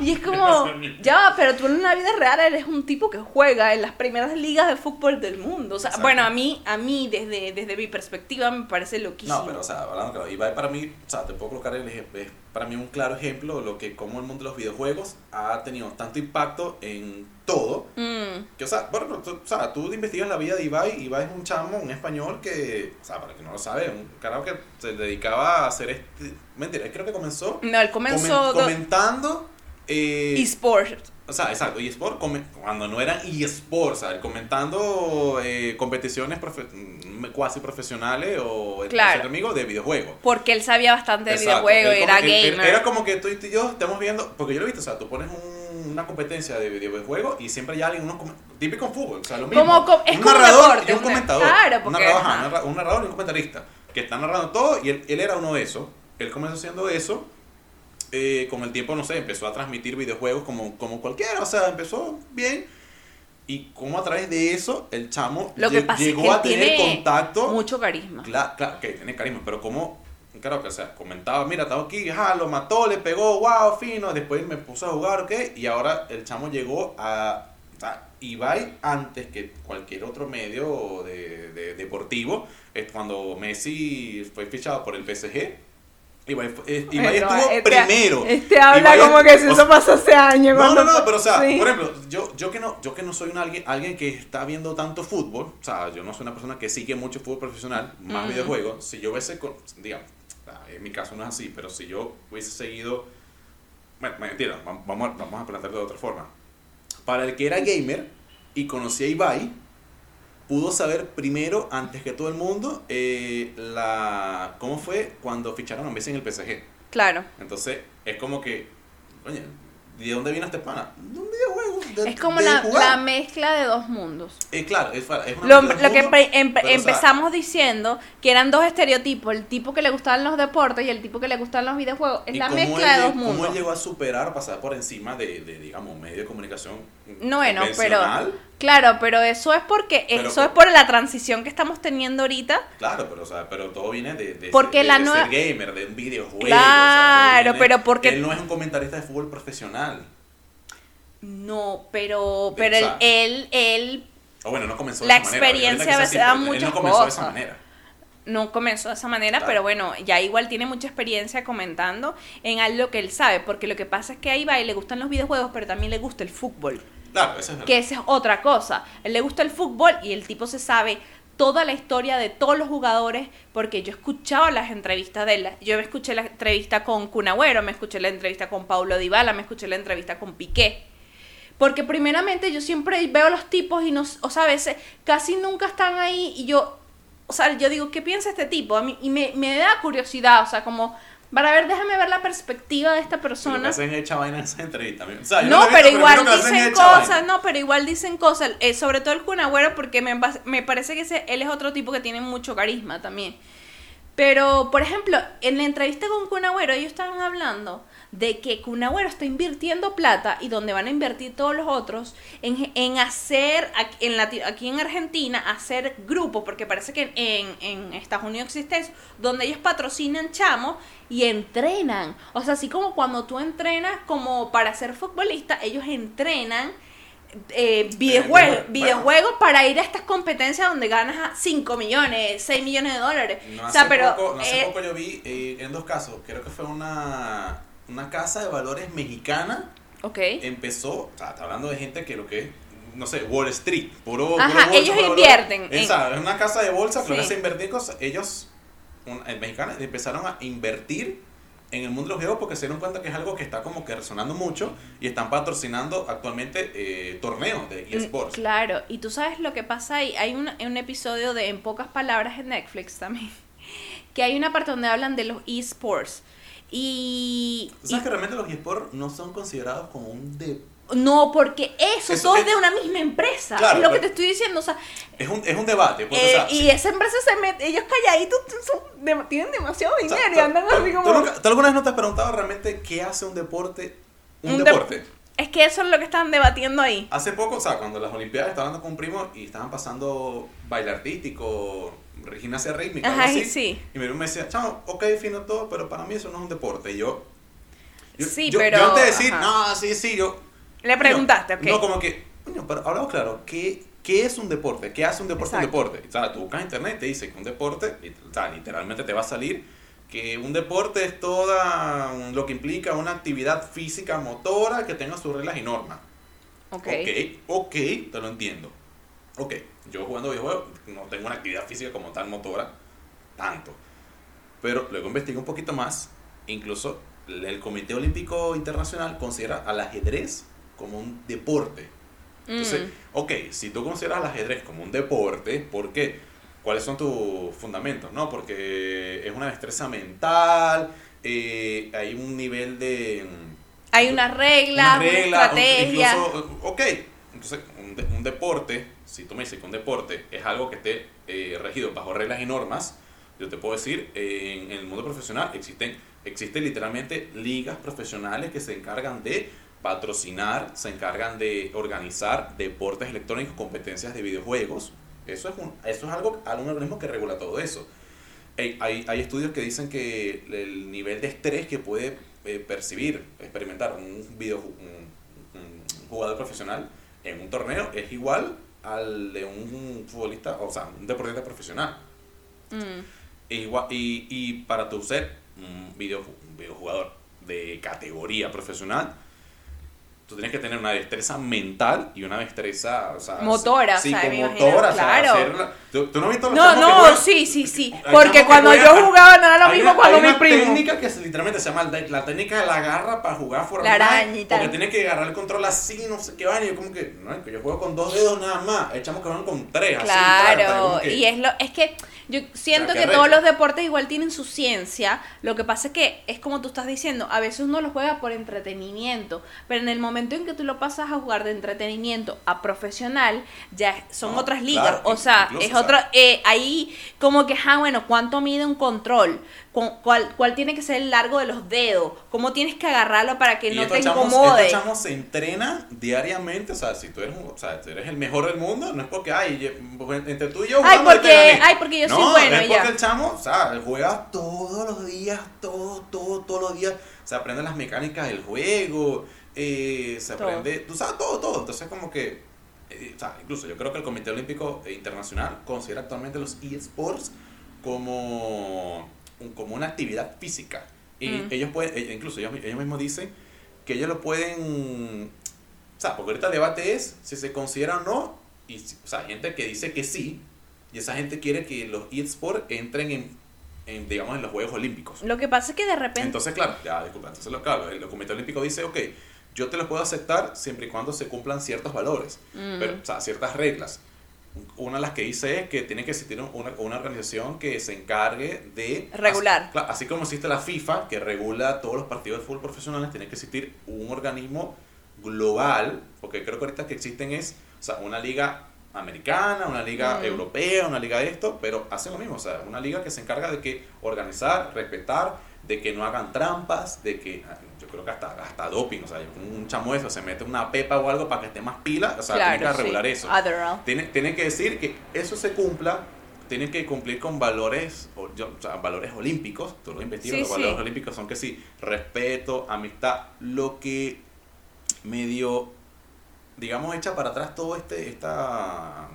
Y es como, ya va, pero tú en la vida real eres un tipo que juega en las primeras ligas de fútbol del mundo. O sea, Exacto. bueno, a mí, a mí desde, desde mi perspectiva me parece loquísimo. No, pero o sea, hablando claro, Ibai para mí, o sea, te puedo colocar el ejemplo, es para mí un claro ejemplo de lo que como el mundo de los videojuegos ha tenido tanto impacto en todo, Mm, que o sea, bueno, tú, o sea, tú investigas la vida de Ibai, Ibai es un chamo, un español que, o sea, para quien no lo sabe, un carajo que se dedicaba a hacer este, mentira, creo que comenzó no, él comenzó comen- comentando eh, eSport. o sea, exacto, eSport cuando no eran eSports, o sea, comentando eh, competiciones profe- mm, cuasi profesionales o Claro. amigos de videojuegos. Porque él sabía bastante de Exacto, videojuegos, él era que- gamer. Era como que tú y yo estamos viendo, porque yo lo he visto, o sea, tú pones un- una competencia de videojuegos y siempre hay alguien, unos, típico en fútbol, o sea, lo mismo. Como co- es un como narrador deporte, y un comentador. claro, un, porque, narrador, ajá, un narra- un narrador y un comentarista, que están narrando todo y él, él era uno de esos. Él comenzó haciendo eso. eh, con el tiempo, no sé, empezó a transmitir videojuegos como, como cualquiera, o sea, empezó bien. Y como a través de eso, el chamo Lo que lle- pasa es llegó que a tener tiene contacto. mucho carisma. Claro, claro, que tiene carisma, pero como, claro que, o sea, comentaba, mira, estaba aquí, ajá, lo mató, le pegó, wow, fino, después me puso a jugar, ok, y ahora el chamo llegó a, Ibai antes que cualquier otro medio de, de- deportivo, es cuando Messi fue fichado por el PSG, Ibai, eh, Ibai estuvo este- primero. Este habla Ibai- como que si eso pasó hace años. no, no, no, pero o sea, sí. por ejemplo, yo, yo que no, yo que no soy un alguien, alguien que está viendo tanto fútbol, o sea, yo no soy una persona que sigue mucho fútbol profesional, más Mm. videojuegos, si yo hubiese, digamos, en mi caso no es así, pero si yo hubiese seguido, bueno, mentira, vam- vamos a, vamos a plantearlo de otra forma. Para el que era gamer y conocía a Ibai, pudo saber primero, antes que todo el mundo, eh, la, cómo fue cuando ficharon a Messi en el PSG. Claro. Entonces, es como que, oye, ¿de dónde viene este pana? De un videojuego. De- Es como de la, jugar. la mezcla de dos mundos. Eh, claro, es, es una Lo, lo que mundo, empe- empe- pero, o sea, empezamos diciendo que eran dos estereotipos, el tipo que le gustaban los deportes y el tipo que le gustaban los videojuegos. Es la mezcla él de dos ¿Cómo él mundos. llegó a superar, pasar por encima de, de, digamos, medio de comunicación No, bueno, pero claro, pero eso es porque Pero eso es por- la transición que estamos teniendo ahorita. Claro, pero, o sea, pero todo viene de, de, Porque de- la de nueva- ser gamer, de un videojuego. o sea, Claro, todo viene- pero porque- Él no es un comentarista de fútbol profesional. No, pero pero él él, él O bueno, no comenzó de La esa manera. experiencia Ahorita a quizás veces sí, da pero él muchas no comenzó de esa cosas. manera. no comenzó de esa manera, Claro. pero bueno, ya igual tiene mucha experiencia comentando en algo que él sabe, porque lo que pasa es que a Ibai le gustan los videojuegos, pero también le gusta el fútbol. Claro, eso es que esa es otra cosa. A él le gusta el fútbol y el tipo se sabe toda la historia de todos los jugadores, porque yo he escuchado las entrevistas de él. Yo me escuché la entrevista con Cunagüero, me escuché la entrevista con Paulo Dybala, me escuché la entrevista con Piqué. Porque primeramente yo siempre veo los tipos y no, o sea, a veces casi nunca están ahí y yo, o sea, yo digo, ¿qué piensa este tipo? A mí, y me, me da curiosidad, o sea, como, para ver, déjame ver la perspectiva de esta persona. Hacen hecha vaina en esa entrevista. O sea, no, pero igual dicen cosas, no, pero igual dicen cosas, eh, sobre todo el Cunagüero, porque me, me parece que ese, él es otro tipo que tiene mucho carisma también. Pero, por ejemplo, en la entrevista con Cunagüero, ellos estaban hablando de que Cunagüero está invirtiendo plata y donde van a invertir todos los otros en, en hacer, aquí en Argentina, hacer grupos, porque parece que en, en Estados Unidos existe eso, donde ellos patrocinan chamos y entrenan. O sea, así como cuando tú entrenas como para ser futbolista, ellos entrenan eh, videojuegos, videojuegos para ir a estas competencias donde ganas 5 millones, 6 millones de dólares. No, hace, pero, poco, no hace eh, poco yo vi eh, en dos casos, creo que fue una una casa de valores mexicana Ok. empezó, o sea, está hablando de gente que lo que es, no sé, Wall Street, puro, Ajá, ellos invierten. Esa, es una casa de bolsa, que sí. invertir cosas. Ellos, un, mexicanos, empezaron a invertir en el mundo de los juegos porque se dieron cuenta que es algo que está como que resonando mucho y están patrocinando actualmente eh, torneos de mm, eSports. Claro, y tú sabes lo que pasa ahí. Hay un, un episodio de En pocas palabras en Netflix también, que hay una parte donde hablan de los eSports y. ¿Sabes que realmente los eSports no son considerados como un deporte? No, porque eso, todo es de una misma empresa. es lo que te estoy diciendo. O sea, es, un, es un debate. Pues, eh, y esa empresa se mete, ellos calladitos son, tienen demasiado dinero y andan así como. ¿tú, alguna vez no te has preguntado realmente qué hace un deporte? Un, deporte. es que eso es lo que están debatiendo ahí. Hace poco, o sea, cuando las Olimpiadas estaban hablando con un primo y estaban pasando baile artístico, gimnasia rítmica. Ajá, así, sí. Y mi me decía, chao, ok, fino todo, pero para mí eso no es un deporte. Y yo. sí, pero. Yo antes de decir, no, sí, sí, yo. Le preguntaste, ok. No, como que, pero hablamos claro, ¿qué, ¿qué es un deporte? ¿Qué hace un deporte un deporte? O sea, tú buscas en internet y te dice que un deporte, o sea, literalmente te va a salir que un deporte es toda lo que implica una actividad física motora que tenga sus reglas y normas. Ok. Ok, ok, te lo entiendo. Ok, yo jugando videojuegos no tengo una actividad física como tal motora, tanto. Pero luego investigué un poquito más, incluso el Comité Olímpico Internacional considera al ajedrez como un deporte. Entonces, mm. ok, si tú consideras al ajedrez como un deporte, ¿por qué? ¿Cuáles son tus fundamentos? No, porque es una destreza mental, eh, hay un nivel de... Hay una regla, una, estrategia. ok, entonces un, un deporte si tú me dices que un deporte es algo que esté eh, regido bajo reglas y normas, yo te puedo decir, en, el mundo profesional existen, existen literalmente ligas profesionales que se encargan de patrocinar, se encargan de organizar deportes electrónicos, competencias de videojuegos. Eso es, un, eso es algo, algún organismo que regula todo eso. Hay, hay, estudios que dicen que el nivel de estrés que puede eh, percibir, experimentar un, video, un jugador profesional en un torneo es igual al de un futbolista, o sea, un deportista profesional. Mm. igual, y, y, para tu ser un, video, un videojugador de categoría profesional, tú tienes que tener una destreza mental y una destreza, o sea, motora, sí, motora, claro. ¿tú, no has visto los No, no, sí, sí, sí, porque cuando yo jugaba no era lo mismo cuando mi primo. Hay una técnica que literalmente se llama la técnica de la garra para jugar fuera la arañita. porque tienes que agarrar el control así, no sé qué va, y yo como que, no, es que yo juego con dos dedos nada más, echamos que van con tres, claro, así, y es lo, es que yo siento que todos los deportes igual tienen su ciencia, lo que pasa es que es como tú estás diciendo, a veces uno lo juega por entretenimiento, pero en el momento en que tú lo pasas a jugar de entretenimiento a profesional, ya son otras ligas, o sea, es otro, eh, ahí como que, ah, bueno, ¿cuánto mide un control? Cuál, cuál tiene que ser el largo de los dedos, cómo tienes que agarrarlo para que no te incomode. Estos chamos se entrena diariamente, o sea, si tú eres, o sea, tú eres el mejor del mundo, no es porque, ay, entre tú y yo ay, porque, ay, porque yo soy bueno. es porque el chamo, o sea, juega todos los días, todo, todo, todos los días, se aprende las mecánicas del juego, eh, se aprende, tú sabes, todo, todo, entonces como que, eh, o sea, incluso yo creo que el Comité Olímpico Internacional considera actualmente los eSports como como una actividad física. Y mm. ellos pueden, e, incluso ellos, ellos mismos dicen que ellos lo pueden, o sea, porque ahorita el debate es si se considera o no, y, o sea, gente que dice que sí, y esa gente quiere que los eSports entren en, en, digamos, en los Juegos Olímpicos. Lo que pasa es que de repente... Entonces, claro, ya, disculpa, entonces, lo- claro, el Comité Olímpico dice, ok, yo te lo puedo aceptar siempre y cuando se cumplan ciertos valores, Mm. pero, o sea, ciertas reglas. Una de las que dice es que tiene que existir una, una organización que se encargue de... Regular. Así, como existe la FIFA, que regula todos los partidos de fútbol profesionales, tiene que existir un organismo global, porque creo que ahorita que existen es, o sea, una liga americana, una liga Mm. europea, una liga de esto, pero hacen lo mismo, o sea, una liga que se encarga de que organizar, respetar, de que no hagan trampas, de que yo creo que hasta, hasta doping, o sea, un chamo eso se mete una pepa o algo para que esté más pila, o sea, tiene que regular sí. eso. Tiene, tiene que decir que eso se cumpla, tiene que cumplir con valores, o, yo- o sea, valores olímpicos, tú lo investigas, Sí, los valores sí. olímpicos son que sí, respeto, amistad, lo que medio, digamos, echa para atrás todo este, esta,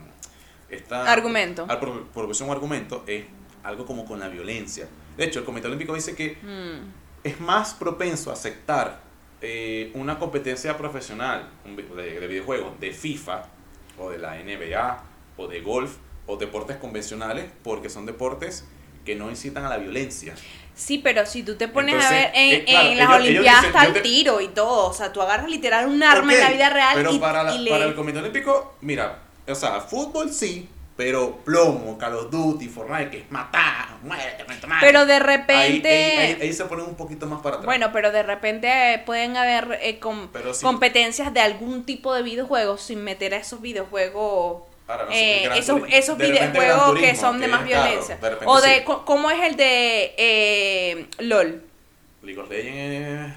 esta Argumento. al pro- profesión o argumento es algo como con la violencia. De hecho, el Comité Olímpico dice que Mm. Es más propenso a aceptar eh, una competencia profesional de, de videojuegos de FIFA o de la NBA o de golf o deportes convencionales porque son deportes que no incitan a la violencia. Sí, pero si tú te pones Entonces, a ver en, eh, claro, en las ellos- Olimpiadas está el te- tiro y todo. O sea, tú agarras literal un arma en Ok, la vida real pero y, para, la- y le... para el Comité Olímpico, mira, o sea, fútbol sí, pero plomo, Call of Duty, Fortnite, que es matar, muerte, muerte, madre. Pero de repente... ahí, ahí- ahí se ponen un poquito más para atrás. Bueno, pero de repente eh, pueden haber eh, com- Pero sí. competencias de algún tipo de videojuegos sin meter a esos videojuegos, Ahora, no sé, eh, Gran esos, esos videojuegos que son de más violencia. de repente o de, sí. ¿cómo es el de eh, LOL? League of Legends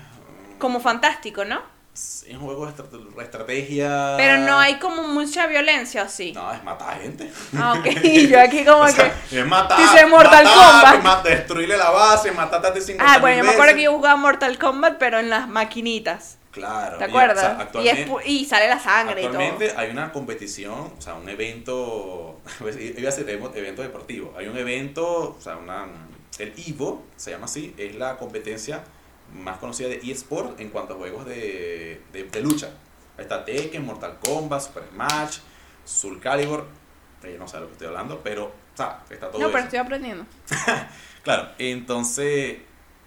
Como fantástico, ¿no? Es un juego de estra- estrategia. Pero no hay como mucha violencia, ¿o sí? No, es matar gente. Ah, ok. Y yo aquí como O que... sea, es matar. Dice Mortal matar, Kombat. destruirle la base, matarte a ti 50 Ah, bueno, yo me acuerdo que yo jugaba Mortal Kombat, pero en las maquinitas. Claro. ¿Te y, o acuerdas? sea, y, es y sale la sangre y todo. actualmente hay una competición, o sea, un evento, iba a ser evento deportivo. Hay un evento, o sea, una, el Evo, se llama así, es la competencia más conocida de eSport en cuanto a juegos de, de, de lucha. Ahí está Tekken, Mortal Kombat, Super Smash, Soul Calibur, eh, no sé de lo que estoy hablando, pero, o sea, está todo No, pero eso. estoy aprendiendo. Claro, entonces,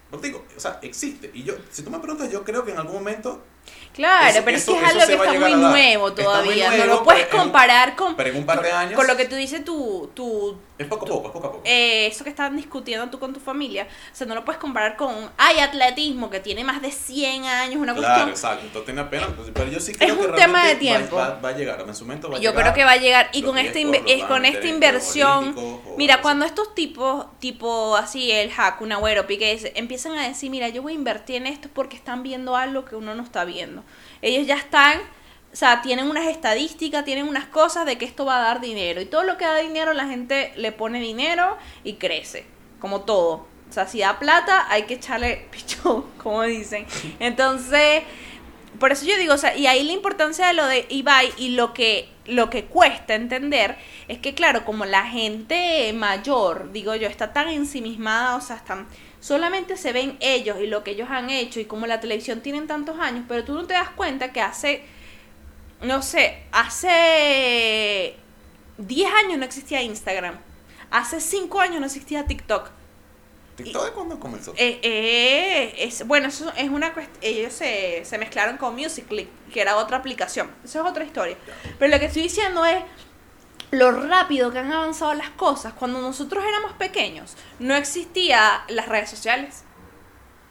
pues digo, o sea, existe. Y yo, si tú me preguntas, yo creo que en algún momento, Claro, Eso- pero es que es algo que está muy nuevo muy todavía. no lo puedes en comparar con, pero en un par de años, con lo que tú dices tu, tu es poco a poco, es poco a poco. eh, eso que estaban discutiendo tú con tu familia. O sea, no lo puedes comparar con un hay atletismo que tiene más de 100 años, una claro, cuestión. exacto, entonces tiene pena, entonces, pero yo sí creo Es que un tema de tiempo. Va, a llegar, en su momento va a Yo llegar. creo que va a llegar y con esta, eSports inve- los es van a con esta inversión, mira, cuando estos tipos, tipo así, el hack, un agüero, pique, empiezan a decir, mira, yo voy a invertir en esto porque están viendo algo que uno no está Ellos ya están, o sea, tienen unas estadísticas, tienen unas cosas de que esto va a dar dinero. Y todo lo que da dinero, la gente le pone dinero y crece, como todo. O sea, si da plata, hay que echarle pichón, como dicen. Entonces, por eso yo digo, o sea, y ahí la importancia de lo de Ibai y lo que, lo que cuesta entender es que, claro, como la gente mayor, digo yo, está tan ensimismada, o sea, están, solamente se ven ellos y lo que ellos han hecho y como la televisión tienen tantos años, pero tú no te das cuenta que hace, no sé, hace 10 años no existía Instagram, hace 5 años no existía TikTok. ¿TikTok de cuándo comenzó? Eh, eh, es, bueno, eso es una cuestión. Ellos se, se mezclaron con Musical.ly, que era otra aplicación. Eso es otra historia. Pero lo que estoy diciendo es lo rápido que han avanzado las cosas. Cuando nosotros éramos pequeños, no existía las redes sociales.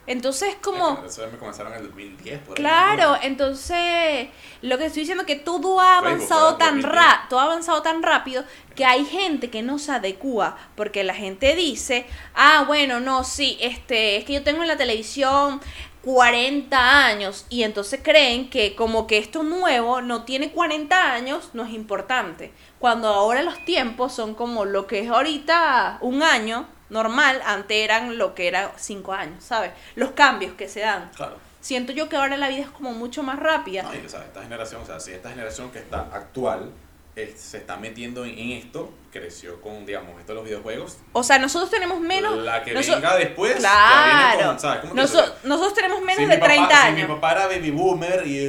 Entonces, como. Me comenzaron en el 2010. por Claro, entonces lo que estoy diciendo es que todo ha avanzado tan 2010. ra todo ha avanzado tan rápido que hay gente que no se adecua porque la gente dice, ah, bueno, no, sí, este, es que yo tengo en la televisión 40 años y entonces creen que como que esto nuevo no tiene 40 años, no es importante. Cuando ahora los tiempos son como lo que es ahorita un año normal, antes eran lo que era 5 años, ¿sabes? Los cambios que se dan Claro. siento yo que ahora la vida es como mucho más rápida. No, y, o sea, esta generación, o sea, si esta generación que está actual se está metiendo en, esto, creció con, digamos, esto de los videojuegos. O sea, nosotros tenemos menos. La que venga después, ya Claro. viene con, ¿sabes? ¿Cómo te Noso- digo? nosotros tenemos menos Si de papá- 30 Si años. mi papá era baby boomer y,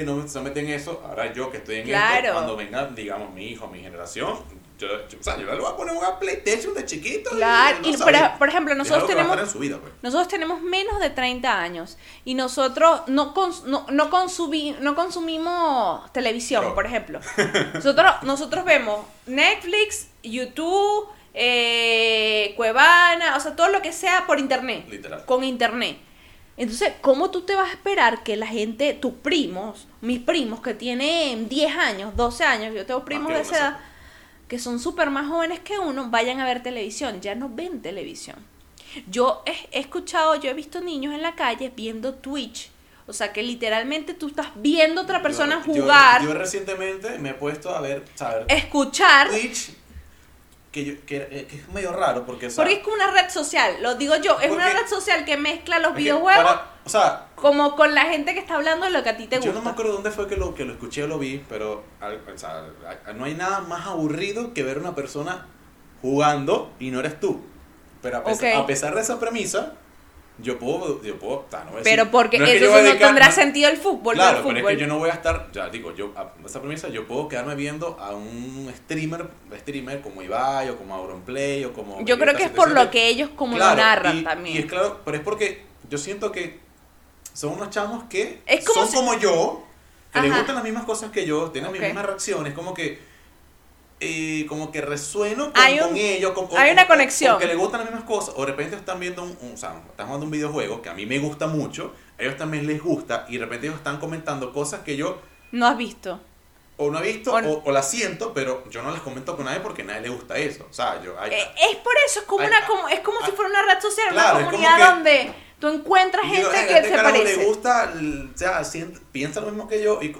y no se mete en eso, ahora yo que estoy en Claro. esto, cuando venga, digamos, mi hijo, mi generación, yo, yo- o sea, yo le voy a poner PlayStation de chiquito. y Claro, no y sabe. por, por ejemplo, nosotros tenemos, vida, pues. nosotros tenemos menos de 30 años y nosotros no, cons- no, no, consumi- no consumimos televisión, por ejemplo. Nosotros, nosotros vemos Netflix, YouTube, eh, Cuevana, o sea, todo lo que sea por internet. Literal. Con internet. Entonces, ¿cómo tú te vas a esperar que la gente, tus primos, mis primos que tienen 10 años, 12 años, yo tengo primos que de esa edad. Que son súper más jóvenes que uno, vayan a ver televisión? Ya no ven televisión. Yo he, escuchado, yo he visto niños en la calle viendo Twitch. O sea, que literalmente tú estás viendo a otra persona Yo- yo- jugar, Yo, recientemente me he puesto a ver, saber escuchar, Twitch, que, yo, que, eh, que es medio raro porque, o sea, porque es como una red social, lo digo yo, es una red social que mezcla los videojuegos para- o sea, como con la gente que está hablando de lo que a ti te yo gusta. no me acuerdo dónde fue que lo, que lo escuché o lo vi, pero o sea, no hay nada más aburrido que ver una persona jugando y no eres tú. Pero a pesar, a pesar de esa premisa, yo puedo, yo puedo, no Pero decir- porque no es eso no tendrá no- sentido el fútbol, Claro, el pero es que yo no voy a estar, ya digo, yo, a esa premisa, yo puedo quedarme viendo a un streamer, streamer como Ibai o como Auronplay o como... Yo creo que es por 77. lo que ellos como Claro, lo narran y- también. Y es claro, pero es porque yo siento que son unos chamos que Es como son si- como yo, que les gustan las mismas cosas que yo, tienen Ok. las mismas reacciones, como que eh, como que resueno con, Hay un- con ellos, con- hay una conexión. que les gustan las mismas cosas, o de repente están viendo un, un- o sea, están jugando un videojuego que a mí me gusta mucho, a ellos también les gusta, y de repente ellos están comentando cosas que yo No has visto. o no he visto O- o, o las siento, pero yo no las comento con nadie porque a nadie le gusta eso. O sea, yo... hay- Eh, es por eso, es como Ay, una como, es como si ay, fuera una red social, claro, una comunidad que- donde tú encuentras gente digo, "Ay, que este se parece. le gusta, o sea, siente- piensa lo mismo que yo y, mm,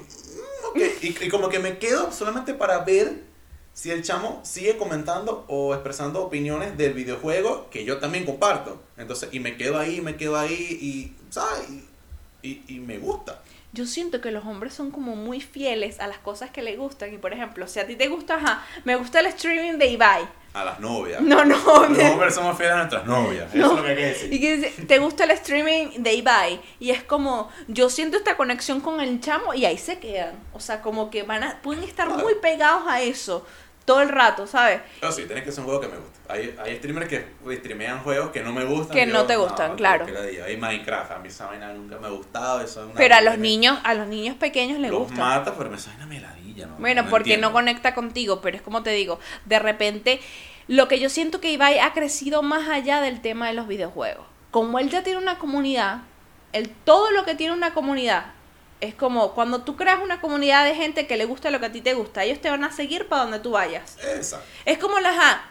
ok, y, y como que me quedo solamente para ver si el chamo sigue comentando o expresando opiniones del videojuego que yo también comparto. Entonces, y me quedo ahí, me quedo ahí y, ¿sabes? Y, me gusta. Yo siento que los hombres son como muy fieles a las cosas que les gustan. Y por ejemplo, si a ti te gusta, ajá, me gusta el streaming de Ibai. A las novias. No, no, Los hombres somos fieles a nuestras novias. Eso No. es lo que hay que decir. Y que dice, te gusta el streaming de Ibai. Y es como, yo siento esta conexión con el chamo y ahí se quedan. O sea, como que van a, pueden estar muy pegados a eso todo el rato, ¿sabes? Pero sí, tiene que ser un juego que me guste. Hay, hay streamers que streamean juegos que no me gustan. Que no te gustan, claro. la diga. Hay Minecraft, a mí esa vaina nunca me ha gustado. Eso es una Pero a los vaina- niños, a los niños pequeños les los gusta. mata, pero me sale una meladilla, ¿no? Bueno, porque no conecta contigo, pero es como te digo, de repente, lo que yo siento que Ibai ha crecido más allá del tema de los videojuegos. Como él ya tiene una comunidad, el, todo lo que tiene una comunidad, es como cuando tú creas una comunidad de gente que le gusta lo que a ti te gusta, ellos te van a seguir para donde tú vayas. Exacto. Es como las... ah,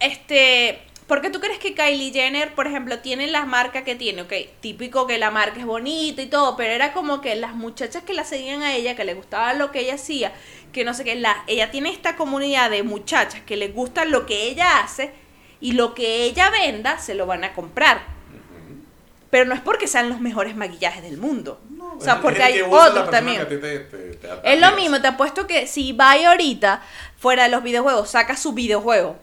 este... ¿Por qué tú crees que Kylie Jenner, por ejemplo, tiene la marca que tiene? Ok, típico que la marca es bonita y todo, pero era como que las muchachas que la seguían a ella, que le gustaba lo que ella hacía, que no sé qué, la, ella tiene esta comunidad de muchachas que les gusta lo que ella hace y lo que ella venda se lo van a comprar. Pero no es porque sean los mejores maquillajes del mundo. No, o sea, es- porque hay persona también. te- te- te Es lo mismo, te apuesto que si Ibai ahorita, fuera de los videojuegos, saca su videojuego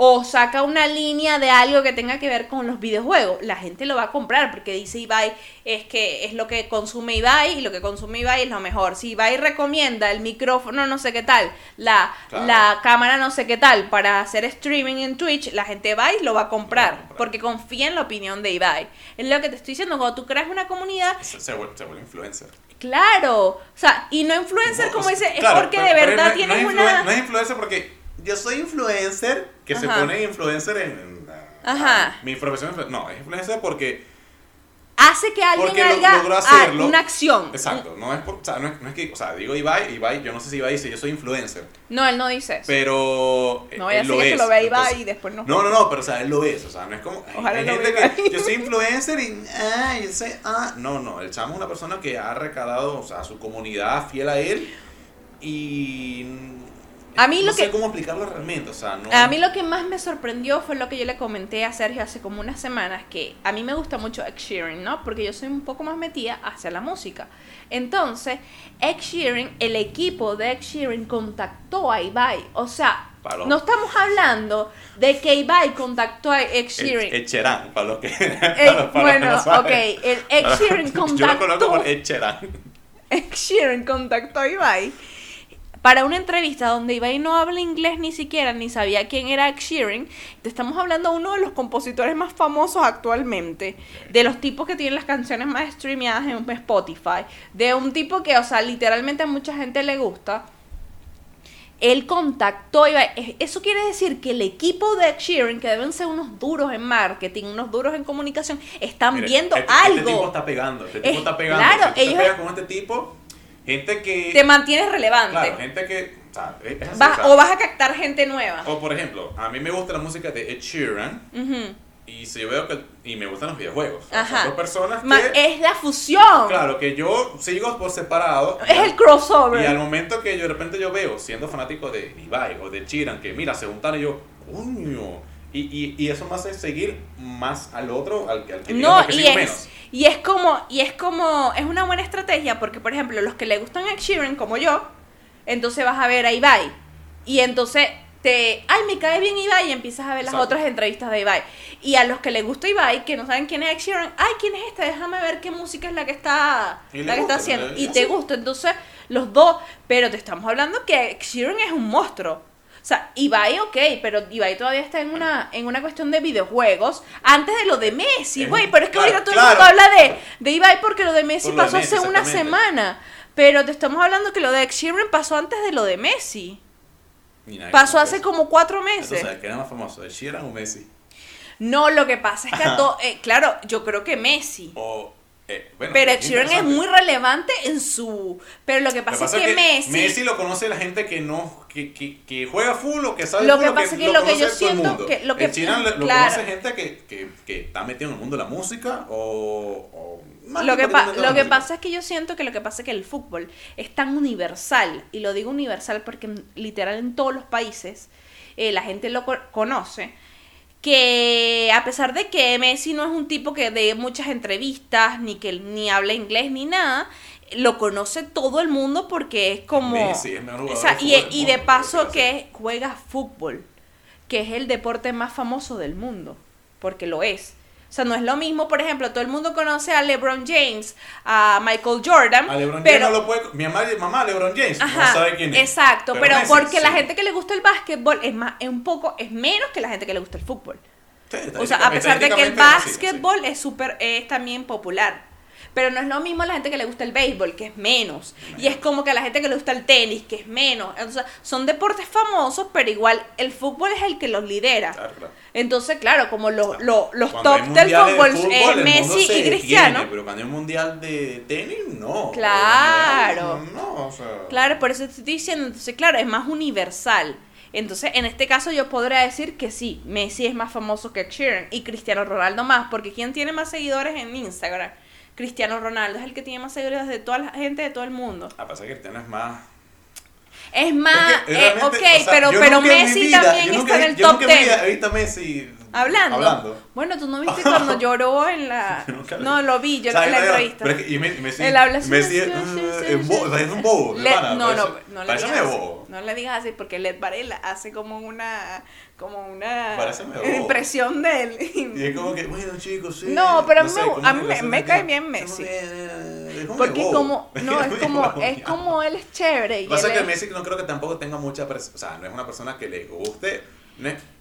o saca una línea de algo que tenga que ver con los videojuegos, la gente lo va a comprar porque dice Ibai es que es lo que consume Ibai y lo que consume Ibai es lo mejor. Si Ibai recomienda el micrófono no sé qué tal, la, Claro. la cámara no sé qué tal para hacer streaming en Twitch, la gente va y lo va a va comprar a comprar. porque confía en la opinión de Ibai. Es lo que te estoy diciendo, cuando tú creas una comunidad, Se, se vuelve, se vuelve influencer. claro, o sea, y no influencer como dice, es porque pero- de verdad no- tienes no una... No es influencer porque yo soy influencer, que se Ajá. pone influencer en... Ajá. Mi profesión No, es influencer porque... hace que alguien Porque haga logró hacerlo. una acción. Exacto, no es, por- o sea, no es, no es que... O sea, digo Ibai, Ibai, yo no sé si Ibai dice yo soy influencer, No, él no dice eso. pero... no vaya a él ser lo que es. lo vea Ibai y después no. No, no, no, pero o sea, él lo es, o sea, no es como... Ojalá hay lo gente que yo soy influencer y... Ah, yo soy... Ah, no, no, el chamo es una persona que ha recalado, o sea, su comunidad fiel a él y... A mí no lo sé que- cómo explicarlo realmente, o sea, no... A mí lo que más me sorprendió fue lo que yo le comenté a Sergio hace como unas semanas, que a mí me gusta mucho Ed Sheeran, ¿no? Porque yo soy un poco más metida hacia la música. Entonces, Ed Sheeran, el equipo de Ed Sheeran contactó a Ibai. O sea, Palo. no estamos hablando de que Ibai contactó a Ed Sheeran. Ed, Ed Sheeran, para los que... Eh, para los- los que bueno, no ok, el Ed Sheeran Yo lo conozco contactó por Ed Sheeran. Ed Sheeran contactó a Ibai para una entrevista donde Ibai no habla inglés ni siquiera, ni sabía quién era Sheeran, te estamos hablando de uno de los compositores más famosos actualmente, de los tipos que tienen las canciones más streameadas en Spotify, de un tipo que, o sea, literalmente a mucha gente le gusta. Él contactó a Ibai. Eso quiere decir que el equipo de Sheeran, que deben ser unos duros en marketing, unos duros en comunicación, están viendo este, algo. Este tipo está pegando, este tipo Es- está pegando. claro, si tú te ellos- pegas con este tipo, gente que... Te mantienes relevante. Claro, gente que... O, sea, es así, Vas- o a captar gente nueva. o, por ejemplo, a mí me gusta la música de Ed Sheeran y si yo veo que... Y me gustan los videojuegos. O sea, Ajá. Son dos personas Ma- que... es la fusión. Claro, que yo sigo por separado. Es el crossover. Y al momento que yo de repente yo veo, siendo fanático de Ibai o de Chiran, que mira, se juntaron y yo, coño. Y, y, y eso me hace seguir más al otro, al, al que, No, que sigo es, menos. Y es como, y es como, es una buena estrategia porque, por ejemplo, los que le gustan a Sheeran, como yo, entonces vas a ver a Ibai. Y entonces te, ay, me cae bien Ibai y empiezas a ver las Exacto. otras entrevistas de Ibai. Y a los que le gusta Ibai, que no saben quién es Ed Sheeran, ay, ¿quién es este? Déjame ver qué música es la que está, la que está haciendo. Y te gusta, entonces los dos, pero te estamos hablando que Ed Sheeran es un monstruo. O sea, Ibai, ok, pero Ibai todavía está en una, en una cuestión de videojuegos antes de lo de Messi, Es- güey. Pero es que claro, ahorita todo el mundo habla de, de Ibai porque lo de Messi Por lo de pasó Messi, hace una semana. Pero te estamos hablando que lo de Ed Sheeran pasó antes de lo de Messi. Pasó hace como cuatro meses. ¿quién era más famoso, Sheeran o Messi? No, lo que pasa es que a to- eh, claro, yo creo que Messi. O, eh, bueno, Pero Ed es Sheeran es muy relevante en su... Pero lo que Lo pasa, es que, Messi... Messi lo conoce la gente que no que, que, que juega full o que sabe Lo full, que pasa es que lo que yo siento que- lo que- Sheeran lo, conoce gente que, que, que está metido en el mundo de la música o, o Lo que, pa- lo que pasa es que yo siento que lo que pasa es que el fútbol es tan universal, y lo digo universal porque literal en todos los países eh, la gente lo co- conoce, que a pesar de que Messi no es un tipo que dé muchas entrevistas, ni que ni habla inglés ni nada, lo conoce todo el mundo porque es como... Messi, es O sea, de y, y de paso que juega fútbol, que es el deporte más famoso del mundo, porque lo es. O sea, no es lo mismo, por ejemplo, todo el mundo conoce a LeBron James, a Michael Jordan, A LeBron pero James no lo puede. Mi mamá, mamá LeBron James, Ajá, no sabe quién es. Exacto, pero, Messi, porque la gente que le gusta el básquetbol es más, es un poco, es menos que la gente que le gusta el fútbol. Sí, O sea, a pesar de que el sí. básquetbol es súper, es también popular. Pero no es lo mismo a la gente que le gusta el béisbol, que es menos. Y es como que a la gente que le gusta el tenis, que es menos. Entonces, son deportes famosos, pero igual el fútbol es el que los lidera. Claro, claro. Entonces, claro, como lo- lo- los Cuando hay top del de fútbol, el mundo Messi y detiene, Cristiano. pero cuando hay un mundial de tenis, no. Claro. No, o sea. Claro, por eso te estoy diciendo, entonces claro, es más universal. Entonces, en este caso yo podría decir que sí, Messi es más famoso que Sheeran y Cristiano Ronaldo más, porque ¿quién tiene más seguidores en Instagram? Cristiano Ronaldo es el que tiene más seguidores de toda la gente de todo el mundo. A pesar que Cristiano es más. Es más, Es que eh, ok, o sea, pero, yo pero Messi vida- también yo está en el yo top nunca en mi 10. vida he visto a Messi Hablando. hablando. Bueno, tú no viste cuando lloró en la... No, lo vi yo O sea, en la entrevista. Pero es que y Me- Messi, Él habla así, Messi sí, es, sí, uh, sí, es sí, bo- sí. es un bobo, Le- pana, no, no, parece- no le parece digas así. bobo. No le digas así porque Led Varela hace como una como una impresión de él. Y es como que, bueno, chicos, sí. No, pero a mí sé, me- como a mí me- me cae bien Messi. Eh, Porque como no es como es como él es chévere y Lo que pasa es que es- Messi no creo que tampoco tenga mucha. O sea, no es una persona que le guste.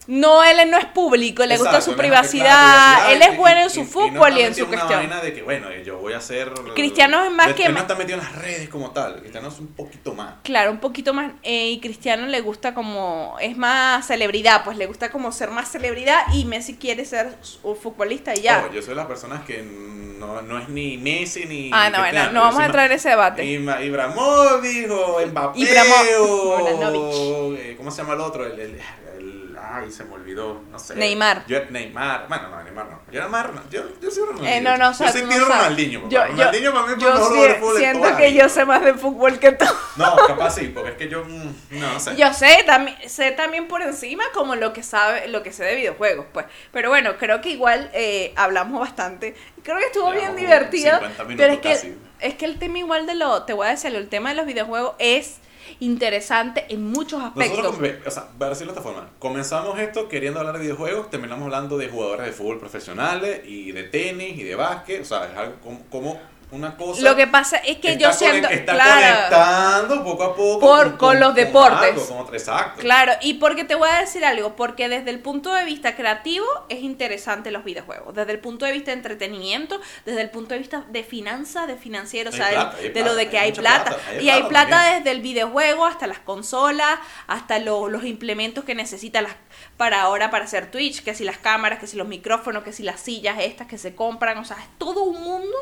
No él no es público, le gusta su privacidad, claro, él es bueno en su y- y no fútbol y en su en una cuestión. vaina de que, bueno, yo voy a hacer. Cristiano es más de- que- él no está metido en las redes como tal. Cristiano es un poquito más. Claro, un poquito más. eh, y Cristiano le gusta como. Es más celebridad, pues le gusta como ser más celebridad. Y Messi quiere ser un futbolista y ya. Ojo, yo soy de las personas que no, no es ni Messi ni. ah, no, bueno, no vamos a entrar en ese debate. Ibrahimovic o Mbappé Ibrahimovic. eh, ¿cómo se llama el otro? El, el- el- ay, se me olvidó, no sé. Neymar. Yo, Neymar, bueno, no, Neymar no. Yo Neymar, no. Yo, yo soy Ronaldinho. Eh, no, no, yo soy no sabes. Ronaldinho, papá. Yo, yo, Ronaldinho para mí mejor sí- de fútbol de siento que yo sé más de fútbol que tú. No, capaz sí, porque es que yo, mm, no, no sé. Yo sé también, sé también por encima como lo que sabe, lo que sé de videojuegos, pues. Pero bueno, creo que igual eh, hablamos bastante. Creo que estuvo bien divertido. 50 minutos Pero es que, es que el tema igual de lo, te voy a decir, el tema de los videojuegos es interesante en muchos aspectos. Nosotros, o sea, para decirlo de esta forma, comenzamos esto queriendo hablar de videojuegos, terminamos hablando de jugadores de fútbol profesionales y de tenis y de básquet, o sea, es algo como, como una cosa. Lo que pasa es que yo siento, está claro, conectando poco a poco Por- con los deportes. algo, con claro, y porque te voy a decir algo, porque desde el punto de vista creativo es interesante los videojuegos, desde el punto de vista de entretenimiento, desde el punto de vista de finanzas, de financiero, o sea, de- plata, lo de que hay plata, plata, hay y hay plata plata también. desde el videojuego hasta las consolas, hasta lo- los implementos que necesitan las para ahora para hacer Twitch, que si las cámaras, que si los micrófonos, que si las sillas estas que se compran, o sea, es todo un mundo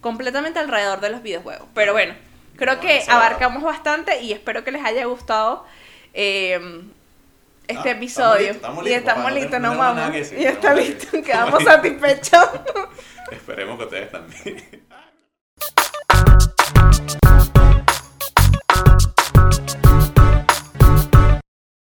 completamente alrededor de los videojuegos. Pero bueno, creo que abarcamos bastante y espero que les haya gustado. Eh, este ah, episodio. Estamos listos, y estamos listos, no, no y está listo, quedamos satisfechos. Esperemos que ustedes también.